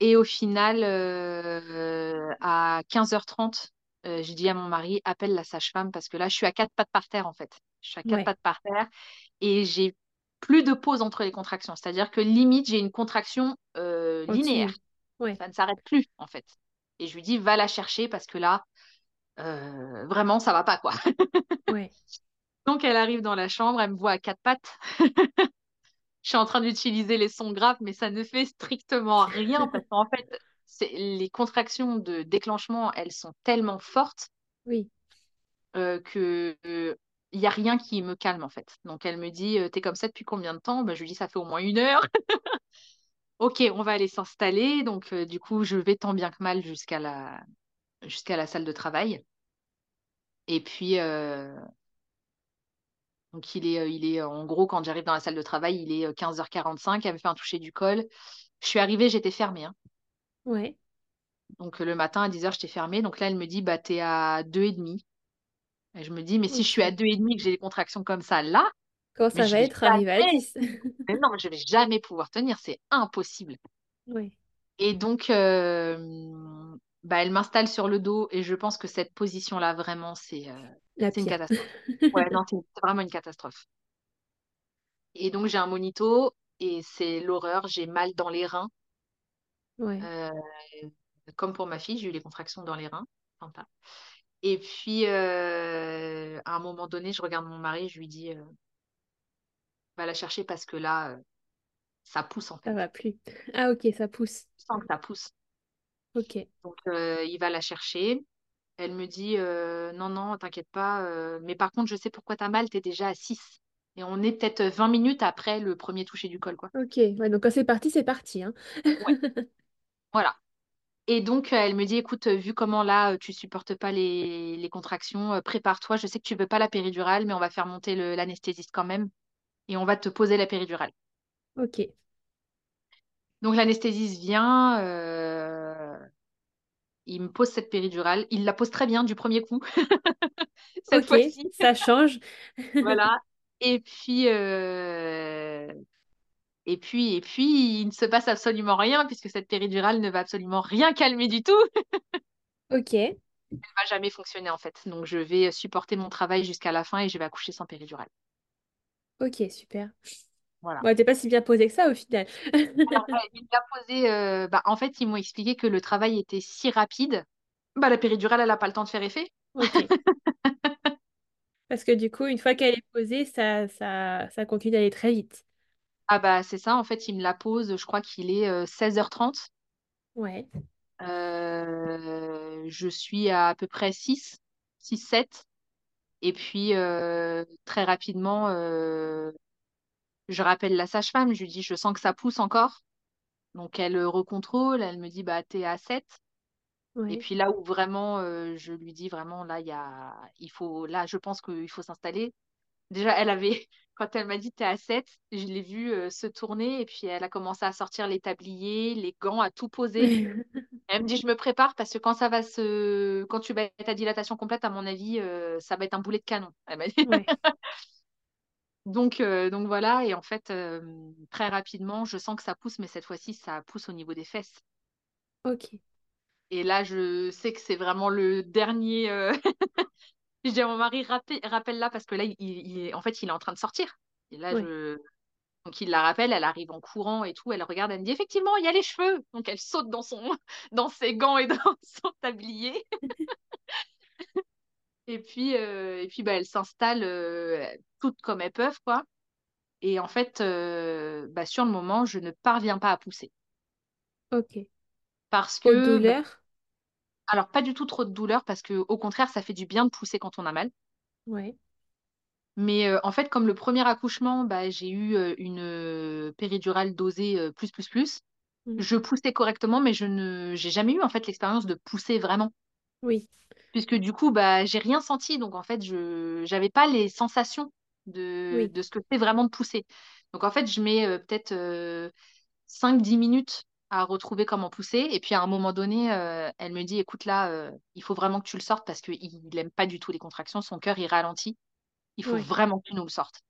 Et au final, euh, à 15h30, euh, j'ai dit à mon mari, appelle la sage-femme parce que là, je suis à quatre pattes par terre en fait. Je suis à quatre Ouais. pattes par terre et j'ai plus de pause entre les contractions. C'est-à-dire que limite, j'ai une contraction euh, linéaire. Ouais. Ça ne s'arrête plus en fait. Et je lui dis, va la chercher parce que là, euh, vraiment, ça va pas quoi. Ouais. (laughs) Donc, elle arrive dans la chambre, elle me voit à quatre pattes. (laughs) je suis en train d'utiliser les sons graves, mais ça ne fait strictement rien parce qu'en fait, les contractions de déclenchement, elles sont tellement fortes Oui. euh, que euh, il y a rien qui me calme en fait. Donc elle me dit, euh, t'es comme ça depuis combien de temps? Bah, je lui dis, ça fait au moins une heure. (laughs) Ok, on va aller s'installer. Donc euh, du coup, je vais tant bien que mal jusqu'à la jusqu'à la salle de travail. Et puis euh, donc il est euh, il est en gros quand j'arrive dans la salle de travail, il est 15h45. Elle me fait un toucher du col. Je suis arrivée, j'étais fermée. hein. Ouais. Donc euh, le matin à 10h, j'étais fermée. Donc là, elle me dit, bah, t'es à 2,5. Et je me dis, mais si je suis à Ok. 2,5 et que j'ai des contractions comme ça là, Comment mais ça va être arrivé à jamais, 10? (laughs) mais non, je vais jamais pouvoir tenir, c'est impossible. Ouais. Et donc, euh, bah, elle m'installe sur le dos et je pense que cette position-là, vraiment, c'est euh, La c'est une catastrophe. Ouais, non, c'est vraiment une catastrophe. Et donc, j'ai un monito et c'est l'horreur, j'ai mal dans les reins. Ouais. Euh, comme pour ma fille, j'ai eu les contractions dans les reins. Et puis, euh, à un moment donné, je regarde mon mari, je lui dis, euh, va la chercher parce que là, ça pousse en Ça fait. va plus. Ah, ok, ça pousse. Je sens que ça pousse. Ok. Donc, il va la chercher. Elle me dit, euh, non, non, t'inquiète pas. euh, mais par contre, je sais pourquoi t'as mal, t'es déjà à 6. Et on est peut-être 20 minutes après le premier toucher du col, quoi. Ok. Ouais, donc quand c'est parti, c'est parti, hein. Ouais, (laughs) voilà. Et donc, euh, elle me dit, écoute, euh, vu comment là, euh, tu supportes pas les, les contractions, euh, prépare-toi. Je sais que tu veux pas la péridurale, mais on va faire monter l'anesthésiste quand même. Et on va te poser la péridurale. Ok. Donc, l'anesthésiste vient, euh, il me pose cette péridurale. Il la pose très bien du premier coup, (laughs) cette Ok, fois-ci. ça change. (laughs) Voilà. Et puis, euh, et puis, et puis, il ne se passe absolument rien puisque cette péridurale ne va absolument rien calmer du tout. (laughs) Ok. Elle va jamais fonctionner en fait. Donc, je vais supporter mon travail jusqu'à la fin et je vais accoucher sans péridurale. Ok, super. Voilà. Bon, t'es pas si bien posé que ça au final. Alors, ouais, posé, euh, bah, en fait, ils m'ont expliqué que le travail était si rapide, bah, la péridurale, elle n'a pas le temps de faire effet. Parce que du coup, une fois qu'elle est posée, ça, ça, ça continue d'aller très vite. Ah bah c'est ça, en fait, il me la pose, je crois qu'il est euh, 16h30. Ouais. Euh, je suis à à peu près 6, 6, 7. Et puis, euh, très rapidement, euh, je rappelle la sage-femme, je lui dis, je sens que ça pousse encore. Donc, elle euh, recontrôle, elle me dit, bah, t'es à 7. Et puis là où vraiment, euh, je lui dis vraiment, là, il y a, il faut, là, je pense qu'il faut s'installer. Déjà, elle avait, (laughs) quand elle m'a dit t'es à 7, je l'ai vue euh, se tourner et puis elle a commencé à sortir les tabliers, les gants, à tout poser. (laughs) Elle me dit, je me prépare parce que quand ça va se, quand tu vas être à dilatation complète, à mon avis, euh, ça va être un boulet de canon. Elle m'a dit. Ouais. (laughs) Donc, euh, donc voilà, et en fait, euh, très rapidement, je sens que ça pousse, mais cette fois-ci, ça pousse au niveau des fesses. Ok. Et là, je sais que c'est vraiment le dernier. euh, (laughs) Je dis à mon mari, rappelle, rappelle-la parce que là, il, il est, en fait, il est en train de sortir. Et là, je. Donc, il la rappelle, elle arrive en courant et tout. Elle regarde, elle me dit, effectivement, il y a les cheveux. Donc, elle saute dans, son... (laughs) dans ses gants et dans (laughs) son tablier. Et puis, euh, et puis bah, elles s'installent euh, toutes comme elles peuvent, quoi. Et en fait, euh, bah, sur le moment, je ne parviens pas à pousser. Ok. Parce Trop de que, bah, douleur? alors, pas du tout trop de douleur, parce que au contraire, ça fait du bien de pousser quand on a mal. Ouais. Mais euh, en fait, comme le premier accouchement, bah, j'ai eu euh, une euh, péridurale dosée plus, plus, plus, Mm. je poussais correctement, mais je ne, j'ai jamais eu en fait l'expérience de pousser vraiment. Oui. Puisque du coup, bah, j'ai rien senti. Donc en fait, je n'avais pas les sensations de, Oui. de ce que c'est vraiment de pousser. Donc en fait, je mets euh, peut-être euh, 5-10 minutes à retrouver comment pousser. Et puis à un moment donné, euh, elle me dit, écoute là, euh, il faut vraiment que tu le sortes parce qu'il n'aime pas du tout les contractions. Son cœur, il ralentit. Il faut vraiment que tu nous le sortes.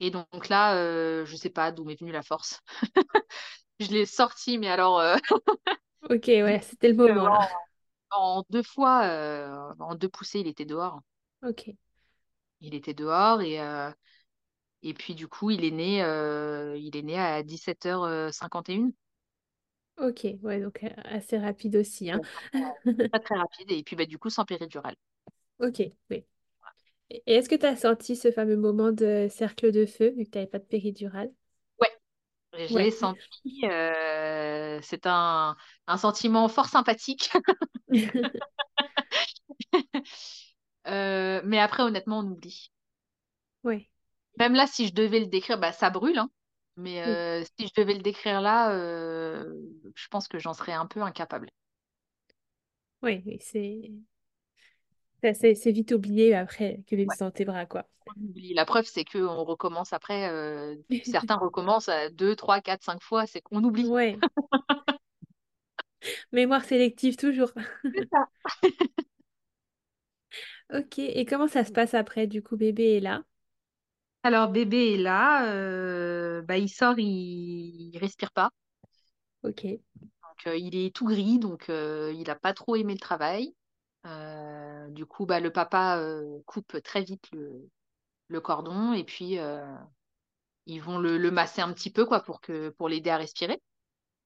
Et donc là, euh, je sais pas d'où m'est venue la force. (laughs) Je l'ai sorti, mais alors euh, Ok, (laughs) ouais, c'était le moment là. En, deux fois, euh, en deux poussées, il était dehors. Ok. Il était dehors et, euh, et puis du coup, il est né, euh, il est né à 17h51. Ok. Ouais, donc assez rapide aussi, hein. Donc, très très rapide. Et puis bah, du coup, sans péridurale. Ok, oui. Et est-ce que tu as senti ce fameux moment de cercle de feu, vu que tu n'avais pas de péridurale? Je l'ai senti. euh, c'est un, un sentiment fort sympathique. (laughs) Euh, mais après, honnêtement, on oublie. Ouais, Même là, si je devais le décrire, bah, ça brûle, hein. Mais oui. euh, si je devais le décrire là, je pense que j'en serais un peu incapable. Oui, c'est c'est vite oublié après que Ouais, les dans tes bras, quoi. on oublie. La preuve, c'est qu'on recommence après. euh, certains (laughs) recommencent à deux, trois, quatre, cinq fois. C'est qu'on oublie. Ouais, mémoire sélective toujours. C'est (laughs) ça. Ok, et comment ça se passe après? Du coup, bébé est là? Alors, bébé est là. euh, bah, il sort, il... il respire pas. Ok, Donc, euh, il est tout gris, donc euh, il n'a pas trop aimé le travail. Euh, du coup, bah, le papa euh, coupe très vite le, le cordon et puis euh, ils vont le, le masser un petit peu quoi, pour que, pour l'aider à respirer.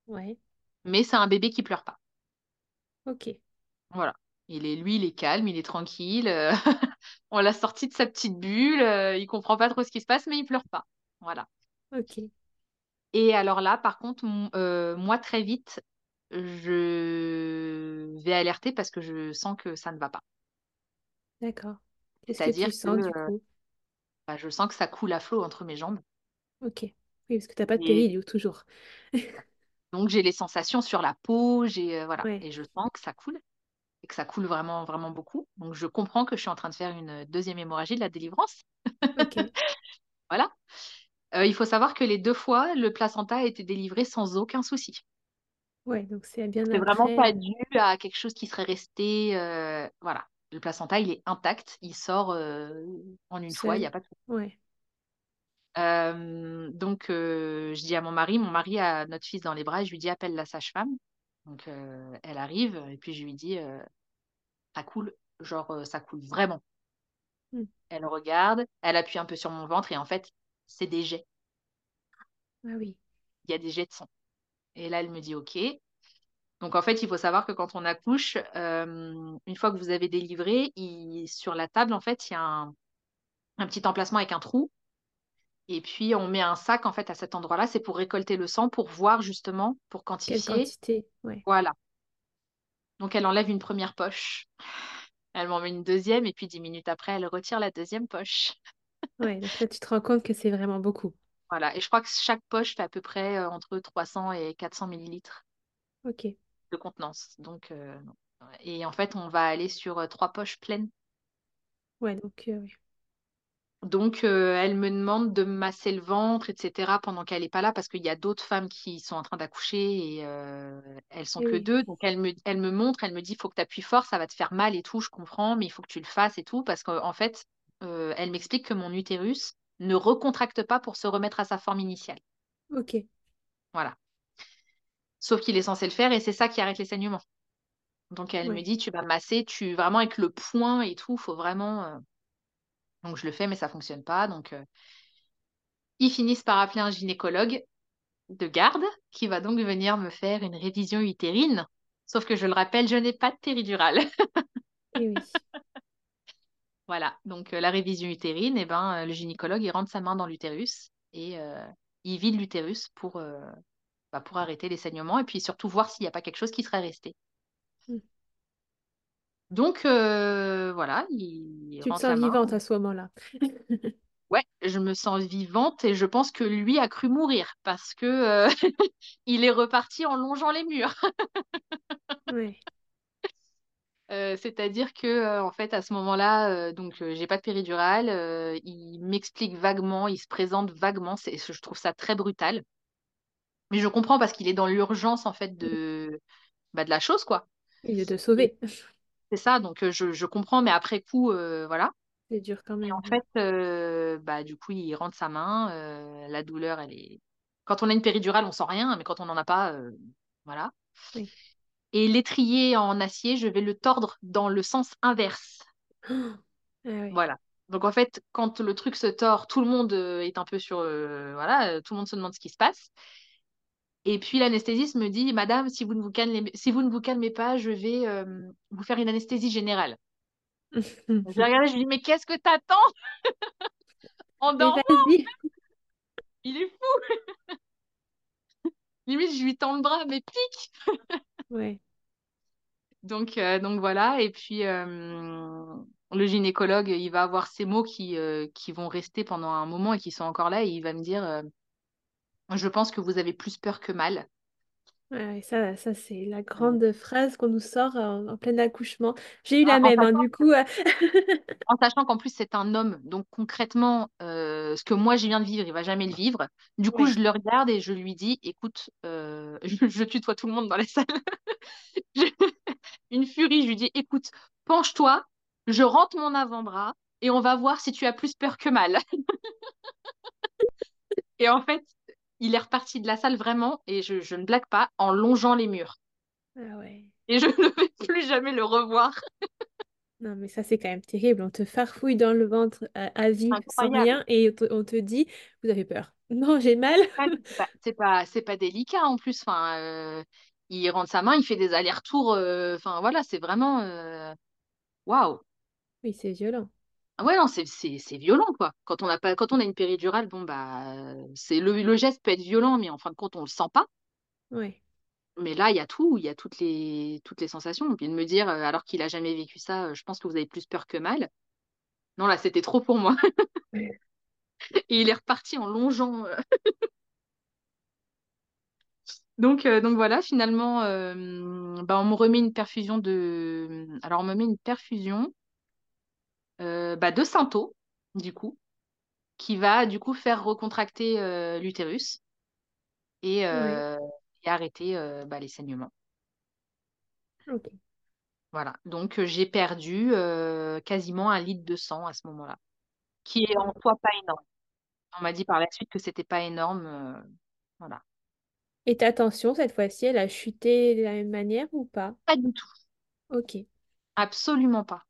ouais, Mais c'est un bébé qui pleure pas. ok, Voilà. Il est, lui, il est calme, il est tranquille. (laughs) on l'a sorti de sa petite bulle. il comprend pas trop ce qui se passe, mais il pleure pas. Voilà. ok, Et alors là, par contre, moi, très vite, je vais alerter parce que je sens que ça ne va pas. d'accord. Qu'est-ce que C'est-à-dire tu que sens du euh, coup? bah, je sens que ça coule à flot entre mes jambes. Ok, oui, parce que t'as pas de Et péridurale toujours. (laughs) donc, j'ai les sensations sur la peau, j'ai, euh, voilà. Ouais, Et je sens que ça coule et que ça coule vraiment, vraiment beaucoup. Donc, je comprends que je suis en train de faire une deuxième hémorragie de la délivrance. (laughs) Voilà. Euh, il faut savoir que les deux fois, le placenta a été délivré sans aucun souci. Ouais, donc c'est bien C'est vraiment pas dû à quelque chose qui serait resté. euh, voilà. Le placenta, il est intact. Il sort euh, en une fois, il n'y a pas de. Ouais, Euh, donc, je dis à mon mari, mon mari a notre fils dans les bras, et je lui dis appelle la sage-femme. Donc, elle arrive, et puis je lui dis ça coule, genre ça coule vraiment. Mm. Elle regarde, elle appuie un peu sur mon ventre, et en fait, c'est des jets. Ah oui. Il y a des jets de sang. Et là, elle me dit OK. Donc en fait, il faut savoir que quand on accouche, euh, une fois que vous avez délivré, il- sur la table, en fait, il y a un, un petit emplacement avec un trou. Et puis on met un sac en fait à cet endroit-là, c'est pour récolter le sang, pour voir justement, pour Quelle quantifier. quantité? Ouais. Voilà. Donc elle enlève une première poche, elle m'en met une deuxième, et puis dix minutes après, elle retire la deuxième poche. Ouais, donc là, tu te rends compte que c'est vraiment beaucoup. Voilà. Et je crois que chaque poche fait à peu près euh, entre 300 et 400 millilitres Ok. de contenance. Donc, euh, non. Et en fait, on va aller sur euh, trois poches pleines. Ouais, donc, euh, ouais. Donc, euh, elle me demande de masser le ventre, etc., pendant qu'elle n'est pas là, parce qu'il y a d'autres femmes qui sont en train d'accoucher et euh, elles sont Eh que oui. deux. Donc, elle me, elle me montre, elle me dit, il faut que tu appuies fort, ça va te faire mal et tout, je comprends, mais il faut que tu le fasses et tout, parce qu'en fait, euh, elle m'explique que mon utérus ne recontracte pas pour se remettre à sa forme initiale. Ok. Voilà. Sauf qu'il est censé le faire et c'est ça qui arrête les saignements. Donc, elle me dit, tu vas masser, tu vraiment avec le poing et tout, faut vraiment. euh, Donc, je le fais, mais ça fonctionne pas. Donc, euh, ils finissent par appeler un gynécologue de garde qui va donc venir me faire une révision utérine. Sauf que je le rappelle, je n'ai pas de péridurale. Eh oui. (laughs) voilà, donc euh, la révision utérine, eh ben, euh, le gynécologue, il rentre sa main dans l'utérus et euh, il vide l'utérus pour, bah, pour arrêter les saignements et puis surtout voir s'il n'y a pas quelque chose qui serait resté. Mm. Donc euh, voilà, il Tu te sens vivante à ce moment-là. (laughs) Ouais, je me sens vivante et je pense que lui a cru mourir parce que euh, (laughs) il est reparti en longeant les murs. (laughs) Ouais. Euh, c'est-à-dire que euh, en fait à ce moment-là, euh, donc j'ai pas de péridurale, il m'explique vaguement, il se présente vaguement, c'est, je trouve ça très brutal. Mais je comprends parce qu'il est dans l'urgence en fait de, bah, de la chose quoi. Il te Et sauver. c'est ça, donc je, je comprends, mais après coup, voilà. C'est dur quand Et même. en fait, bah du coup, il rentre sa main, la douleur, elle est. Quand on a une péridurale, on sent rien, mais quand on n'en a pas, voilà. Oui. Et l'étrier en acier, je vais le tordre dans le sens inverse. (gasps) Ah. Voilà. Donc en fait, quand le truc se tord, tout le monde euh, est un peu sur... euh, voilà, euh, tout le monde se demande ce qui se passe. Et puis l'anesthésiste me dit, Madame, si vous ne vous calmez, si vous ne vous calmez pas, je vais euh, vous faire une anesthésie générale. (laughs) Je l'ai regardé, je lui dis, mais qu'est-ce que t'attends? (laughs) En dormant? Il est fou. (laughs) Limite, je lui tends le bras, mais pique. Ouais. Donc, euh, donc voilà. Et puis euh, le gynécologue, il va avoir ces mots qui, euh, qui vont rester pendant un moment et qui sont encore là. Et il va me dire, je pense que vous avez plus peur que mal. Ouais, ça, ça c'est la Euh, grande phrase qu'on nous sort en, en plein accouchement. J'ai eu en, la en même, hein, sachant, du coup. (laughs) en sachant qu'en plus c'est un homme, donc concrètement, euh, ce que moi je viens de vivre, il va jamais le vivre. Du coup, je le regarde et je lui dis, écoute, euh, je, je tutoie tout le monde dans la (laughs) salle. Je- Une furie, je lui dis, écoute, penche-toi, je rentre mon avant-bras et on va voir si tu as plus peur que mal. (laughs) Et en fait, il est reparti de la salle vraiment, et je, je ne blague pas, en longeant les murs. Ah ouais. Et je (laughs) ne vais plus jamais le revoir. Non, mais ça, c'est quand même terrible. On te farfouille dans le ventre à, à vif sans rien et on te, on te dit, vous avez peur. (laughs) Non, j'ai mal. C'est pas, c'est pas, délicat en plus. Enfin, euh, il rentre sa main, il fait des allers-retours. euh, Enfin, voilà, c'est vraiment. euh, Waouh! Oui, c'est violent. Ah ouais, non, c'est violent, quoi. Quand on a pas, quand on a une péridurale, bon, bah, c'est le, le geste peut être violent, mais en fin de compte, on le sent pas. Ouais. Mais là, il y a tout, il y a toutes les, toutes les sensations. Et puis de me dire, alors qu'il a jamais vécu ça, je pense que vous avez plus peur que mal. Non, là, c'était trop pour moi. (laughs) (laughs) Et il est reparti en longeant. euh. (laughs) Donc, euh, donc voilà, finalement, euh, bah, on me remet une perfusion de. Alors, on me met une perfusion euh, bah, de du coup, qui va du coup faire recontracter l'utérus et, arrêter bah, les saignements. Ok. Voilà. Donc, j'ai perdu quasiment un litre de sang à ce moment-là, qui est en soi pas énorme. On m'a dit par la suite que c'était pas énorme. euh, voilà. Et ta tension, cette fois-ci, elle a chuté de la même manière ou pas? Pas du tout. Ok. Absolument pas.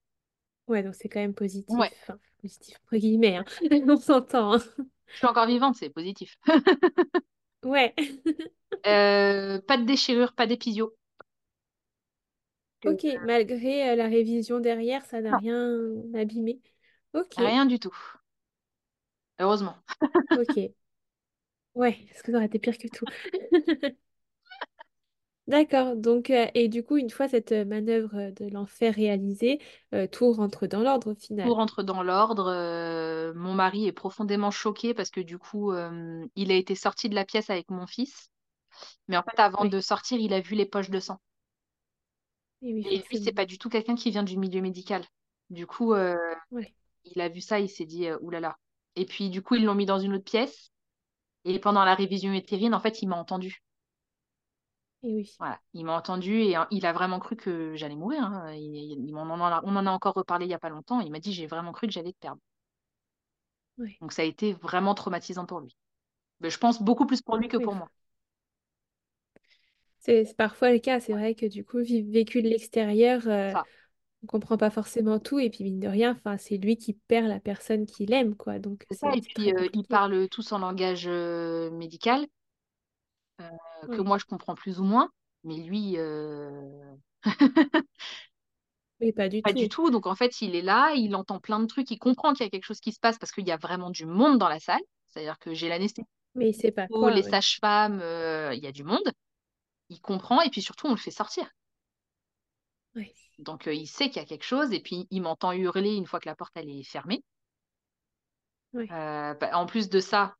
Ouais, donc c'est quand même positif. Ouais. Enfin, positif, entre guillemets, hein. (laughs) On s'entend. hein. Je suis encore vivante, c'est positif. (laughs) Ouais. Euh, pas de déchirure, pas d'épisio. Ok, malgré euh, la révision derrière, ça n'a rien abîmé. Ok, rien du tout. Heureusement. ok. Ouais, parce que ça aurait été pire que tout. (laughs) D'accord, donc, euh, et du coup, une fois cette euh, manœuvre euh, de l'enfer réalisée, euh, tout rentre dans l'ordre au Tout final. rentre dans l'ordre. euh, mon mari est profondément choqué parce que du coup, euh, il a été sorti de la pièce avec mon fils. Mais en fait, avant de sortir, il a vu les poches de sang. et oui, Et lui, c'est forcément. pas du tout quelqu'un qui vient du milieu médical. Du coup, euh, Ouais, il a vu ça, il s'est dit, euh, oulala. Et puis, du coup, ils l'ont mis dans une autre pièce. Et pendant la révision utérine, en fait, il m'a entendu. et oui, Voilà, il m'a entendu et hein, il a vraiment cru que j'allais mourir. hein. Il- il- on en a, on en a encore reparlé il y a pas longtemps. Il m'a dit, j'ai vraiment cru que j'allais te perdre. Donc, ça a été vraiment traumatisant pour lui. Mais je pense beaucoup plus pour lui que Oui, pour moi. c'est parfois le cas. C'est vrai que du coup, vécu de l'extérieur, euh, on comprend pas forcément tout. Et puis, mine de rien, enfin, c'est lui qui perd la personne qu'il aime, quoi. Donc, c'est ça. Et puis, euh, ils parlent tous en langage euh, médical, euh, que Oui, moi, je comprends plus ou moins. Mais lui, euh, (laughs) oui, pas du pas du tout. tout. Donc, en fait, il est là, il entend plein de trucs, il comprend qu'il y a quelque chose qui se passe parce qu'il y a vraiment du monde dans la salle. C'est-à-dire que j'ai l'anesthésie, Mais il sait pas les sages-femmes, euh, il y a du monde. Il comprend et puis surtout, on le fait sortir. Oui, Donc, euh, il sait qu'il y a quelque chose et puis il m'entend hurler une fois que la porte elle est fermée. oui, Euh, bah, en plus de ça,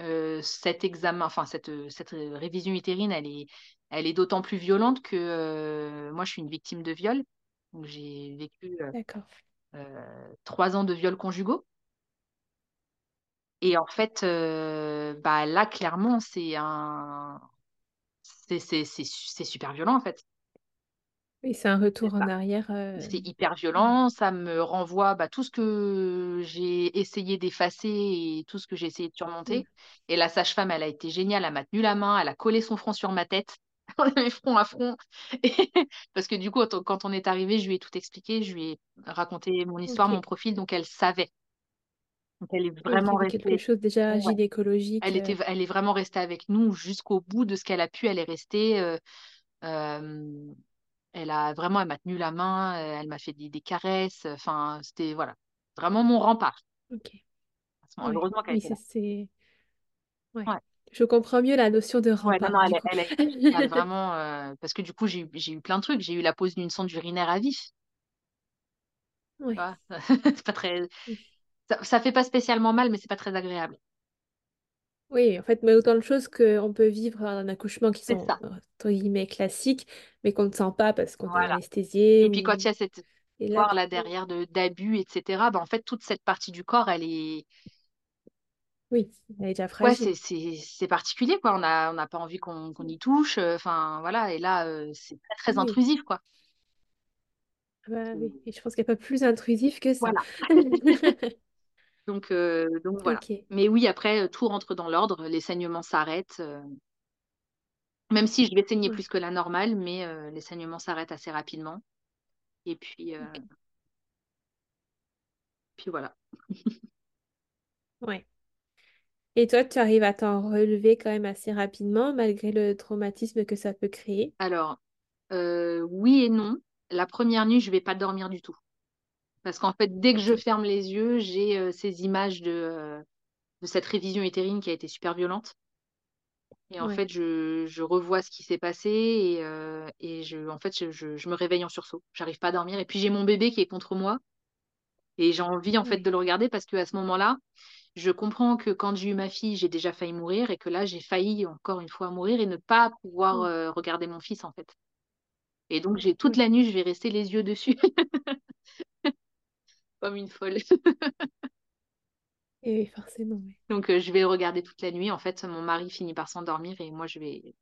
euh, cet examen, enfin cette, cette révision utérine, elle est, elle est d'autant plus violente que euh, moi, je suis une victime de viol. Donc, j'ai vécu euh, trois ans de viols conjugaux. Et en fait, bah, là, clairement, c'est un... c'est super violent, en fait. Oui, c'est un retour en arrière. euh, C'est hyper ouais. violent, ça me renvoie bah, tout ce que j'ai essayé d'effacer et tout ce que j'ai essayé de surmonter. Et la sage-femme, elle a été géniale, elle m'a tenu la main, elle a collé son front sur ma tête. (laughs) On avait front à front. (laughs) Et- Parce que du coup, quand on est arrivé, je lui ai tout expliqué, je lui ai raconté mon histoire, mon profil, donc elle savait. Donc elle est Oui, vraiment avait quelque restée. chose déjà Ouais. gynécologique. Elle était, elle est vraiment restée avec nous jusqu'au bout de ce qu'elle a pu. Elle est restée. euh, euh, elle a vraiment, elle m'a tenu la main, euh, elle m'a fait des, des caresses. Enfin, c'était voilà, vraiment mon rempart. Ok. Heureusement qu'elle Oui, était c'est... là. c'est- Ouais. Ouais, Je comprends mieux la notion de ouais, non, rempart, non, elle, elle vraiment. euh, parce que du coup, j'ai eu, plein de trucs. J'ai eu la pose d'une sonde urinaire à vif. (laughs) Vois? (laughs) C'est pas très. Ça, ça fait pas spécialement mal, mais c'est pas très agréable. Oui, en fait, mais autant de choses qu'on peut vivre un accouchement qui C'est sont, ça. entre guillemets, classiques, mais qu'on ne sent pas parce qu'on est Voilà. anesthésié Et puis quand il y ou... a cette Et là, histoire du là coup, derrière de d'abus, etc., ben, en fait, toute cette partie du corps, elle est oui, elle est déjà Ouais, fragile. c'est c'est c'est particulier, quoi. On a on n'a pas envie qu'on qu'on y touche. euh, Enfin, voilà. Et là, euh, c'est très, très Oui, intrusif, quoi. ah bah oui. Et je pense qu'il n'y a pas plus intrusif que ça. Voilà. (laughs) (laughs) Donc, euh, donc voilà. Mais oui, après, tout rentre dans l'ordre. Les saignements s'arrêtent. euh, même si je vais saigner plus que la normale, mais euh, les saignements s'arrêtent assez rapidement. Et puis, puis voilà. ouais. Et toi, tu arrives à t'en relever quand même assez rapidement, malgré le traumatisme que ça peut créer? Alors, oui et non. La première nuit, je vais pas dormir du tout. Parce qu'en fait, dès que je ferme les yeux, j'ai euh, ces images de, euh, de cette révision utérine qui a été super violente. Et en ouais. fait, je, je revois ce qui s'est passé et, euh, et je, en fait, je, je- je me réveille en sursaut. J'arrive pas à dormir. Et puis, j'ai mon bébé qui est contre moi et j'ai envie, en fait, de le regarder parce qu'à ce moment-là, je comprends que quand j'ai eu ma fille, j'ai déjà failli mourir et que là, j'ai failli encore une fois mourir et ne pas pouvoir euh, regarder mon fils, en fait. Et donc, j'ai toute la nuit, je vais rester les yeux dessus (laughs) comme une folle. (laughs) et oui, forcément, oui. Donc, euh, je vais le regarder toute la nuit. En fait, mon mari finit par s'endormir et moi, je vais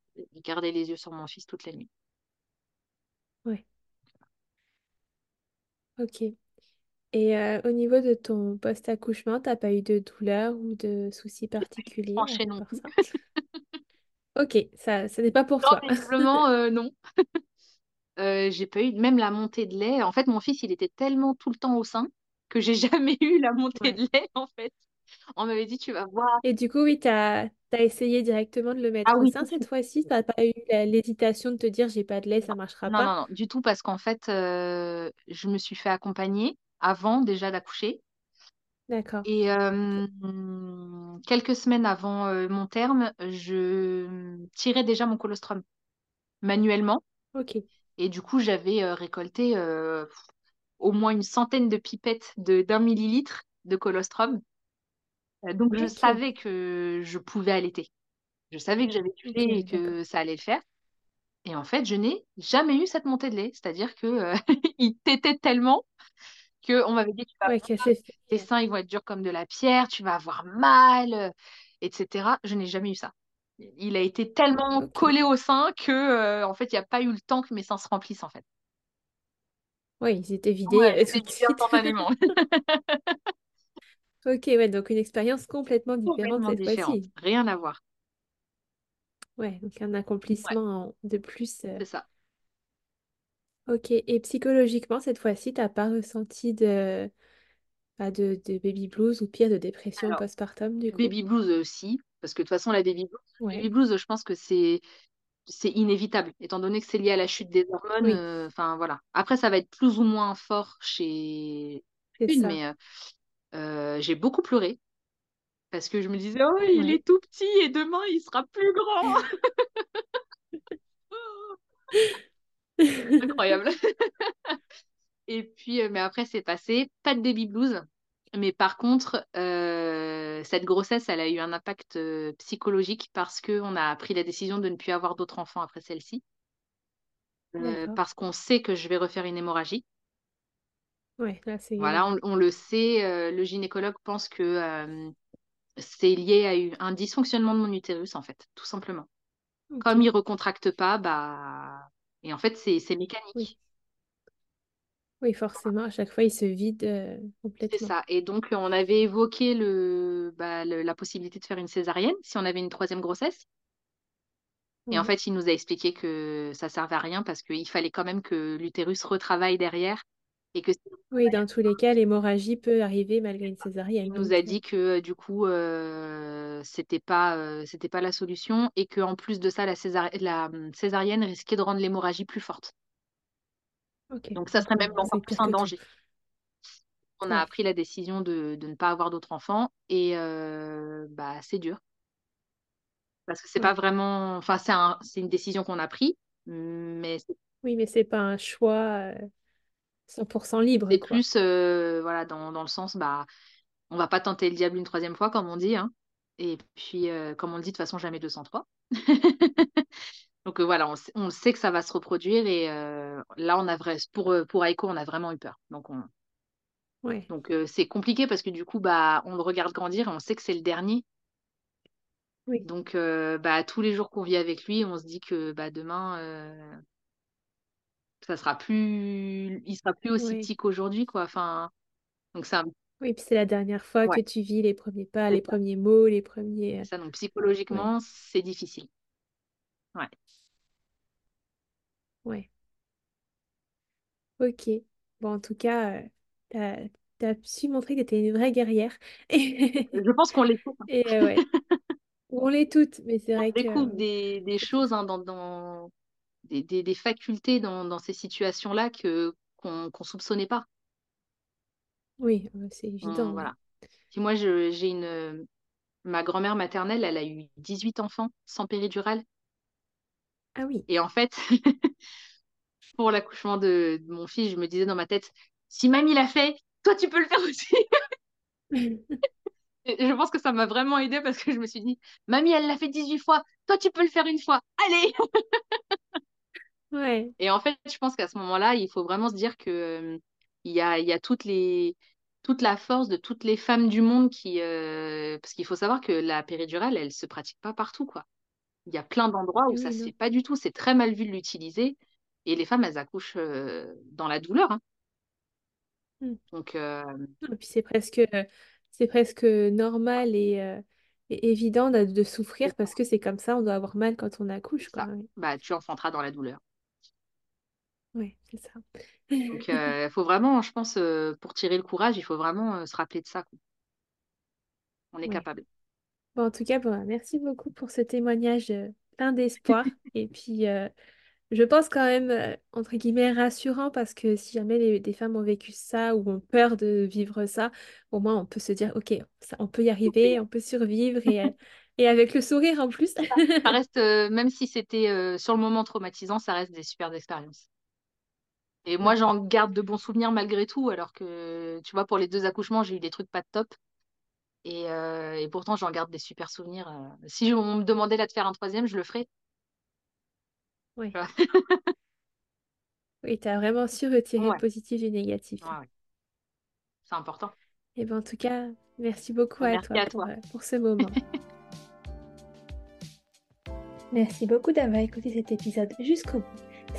garder les yeux sur mon fils toute la nuit. Ouais, ok. Et euh, au niveau de ton post-accouchement, t'as pas eu de douleur ou de soucis particuliers Tranché non ça? (laughs) Ok, ça, ça n'est pas pour Non, toi. visiblement, (laughs) euh, non. Euh, j'ai pas eu même la montée de lait. En fait, mon fils, il était tellement tout le temps au sein que j'ai (laughs) jamais eu la montée Ouais, de lait, en fait. On m'avait dit, tu vas voir. Et du coup, oui, tu as, essayé directement de le Ah mettre au oui, sein cette fois-ci? Tu n'as pas eu l'hésitation de te dire, j'ai pas de lait, ça marchera Non, non, pas? non, du tout, parce qu'en fait, euh, je me suis fait accompagner avant déjà d'accoucher. D'accord. Et euh, quelques semaines avant euh, mon terme, je tirais déjà mon colostrum manuellement. Ok. Et du coup, j'avais récolté au moins une centaine de pipettes de d'un millilitre de colostrum. Euh, donc, je savais que je pouvais allaiter. Je savais que j'avais lait et que ça allait le faire. Et en fait, je n'ai jamais eu cette montée de lait. C'est-à-dire que euh, (laughs) il tétait tellement que on m'avait dit tu vas Ouais, fait. tes seins ils vont être durs comme de la pierre, tu vas avoir mal, euh, etc. Je n'ai jamais eu ça. Il a été tellement collé au sein que euh, en fait, il n'y a pas eu le temps que mes seins se remplissent en fait. Ouais, ils étaient vidés Ouais, euh, tout de instantanément. (laughs) (laughs) Ok, ouais, donc une expérience complètement différente Complètement cette fois-ci. Rien à voir. Ouais, donc un accomplissement en- de plus. euh. c'est ça. Ok, et psychologiquement, cette fois-ci, t'as pas ressenti de, bah, de, de baby blues ou pire de dépression postpartum du coup? baby blues aussi, parce que de toute façon, la baby blues, baby blues, je pense que c'est c'est inévitable, étant donné que c'est lié à la chute des hormones. oui, euh, voilà. Après, ça va être plus ou moins fort chez une, ça. mais euh, euh, j'ai beaucoup pleuré parce que je me disais, oh, il Ouais. est tout petit et demain, il sera plus grand. (laughs) (laughs) Incroyable. (laughs) Et puis, mais après, c'est passé. Pas de baby blues. Mais par contre, euh, cette grossesse, elle a eu un impact euh, psychologique parce qu'on a pris la décision de ne plus avoir d'autres enfants après celle-ci. Euh, parce qu'on sait que je vais refaire une hémorragie. Ouais, là c'est Voilà, oui. on, on le sait. euh, le gynécologue pense que c'est lié à un dysfonctionnement de mon utérus, en fait, tout simplement. Comme il recontracte pas, bah... Et en fait, c'est oui. Oui, forcément, à chaque fois, il se vide euh, C'est complètement. ça. Et donc, on avait évoqué le, bah, le- la possibilité de faire une césarienne si on avait une troisième grossesse. Et en fait, il nous a expliqué que ça servait à rien parce qu'il fallait quand même que l'utérus retravaille derrière. Et que Oui, dans tous les cas, l'hémorragie peut arriver malgré une il césarienne. nous a euh, dit que du coup, euh, c'était pas, euh, c'était pas la solution et qu'en plus de ça, la, césar- la hum, césarienne risquait de rendre l'hémorragie plus forte. Donc, ça serait même encore plus un danger. On a pris la décision de, de ne pas avoir d'autres enfants et euh, bah, c'est dur. Parce que c'est pas vraiment. Enfin, c'est un- c'est une décision qu'on a prise, mais Oui, mais c'est pas un choix euh, 100% libre, c'est quoi. plus euh, voilà, dans, dans le sens, bah, on va pas tenter le diable une troisième fois, comme on dit. Hein. Et puis, euh, comme on le dit, de toute façon, jamais 203. (laughs) Donc euh, voilà, on, sait- on sait que ça va se reproduire. Et euh, là, on a vrai, pour, pour Aiko, on a vraiment eu peur. Donc, on, Ouais. donc euh, c'est compliqué parce que du coup, bah, on le regarde grandir et on sait que c'est le dernier. Oui. Donc, bah, tous les jours qu'on vit avec lui, on se dit que bah, demain, ça sera plus, il sera plus aussi petit qu'aujourd'hui, quoi. Enfin, donc Oui, puis c'est la dernière fois ouais, que tu vis les premiers pas, les ça, premiers mots, les premiers... c'est ça. Donc Ouais, psychologiquement, c'est difficile. Ouais. ouais. Ok. Bon, en tout cas, euh, t'as, t'as su montrer que t'es une vraie guerrière. (laughs) Je pense qu'on les Et euh, ouais, on l'est toutes, mais c'est on vrai que... découvre des, des choses hein, dans, dans des, des, des facultés dans, dans ces situations-là que qu'on qu'on soupçonnait pas. Oui, euh, c'est On- évident, oui. voilà. Puis moi, je, j'ai une ma grand-mère maternelle, elle a eu 18 enfants sans péridurale. Ah oui. Et en fait, (laughs) pour l'accouchement de, de mon fils, je me disais dans ma tête, si mamie l'a fait, toi tu peux le faire aussi. (laughs) Et je pense que ça m'a vraiment aidée parce que je me suis dit, mamie, elle l'a fait 18 fois, toi tu peux le faire une fois, allez! (laughs) Ouais, Et en fait, je pense qu'à ce moment-là, il faut vraiment se dire que euh, il y a, il y a toutes les, toute la force de toutes les femmes du monde qui... euh, parce qu'il faut savoir que la péridurale, elle se pratique pas partout, quoi. Il y a plein d'endroits où ça oui, se fait pas du tout, c'est très mal vu de l'utiliser. Et les femmes, elles accouchent euh, dans la douleur. hein. Hmm. Donc, euh, Et puis c'est presque, c'est presque normal et, euh, et évident de, souffrir parce que c'est comme ça, on doit avoir mal quand on accouche, quoi. Oui, Bah, tu enfanteras dans la douleur. Ouais, c'est ça. Donc, il (laughs) faut vraiment, je pense, euh, pour tirer le courage, il faut vraiment euh, se rappeler de ça. quoi. On est capable. Bon, en tout cas, bon, merci beaucoup pour ce témoignage plein d'espoir. (laughs) Et puis, je pense quand même, entre guillemets, rassurant parce que si jamais des femmes ont vécu ça ou ont peur de vivre ça, au moins on peut se dire, OK, ça, on peut y arriver, on peut survivre et, et avec le sourire en plus. ça reste, même si c'était sur le moment traumatisant, ça reste des super expériences. Et moi, j'en garde de bons souvenirs malgré tout, alors que, tu vois, pour les deux accouchements, j'ai eu des trucs pas de top. Et, et pourtant, j'en garde des super souvenirs. Si on me demandait là de faire un troisième, je le ferais. Oui. oui, tu as vraiment su retirer le positif du négatif. C'est important. Et ben, en tout cas, merci beaucoup à, toi, Pour, euh, pour ce moment. (laughs) merci beaucoup d'avoir écouté cet épisode jusqu'au bout.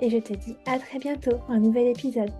et je te dis à très bientôt un nouvel épisode.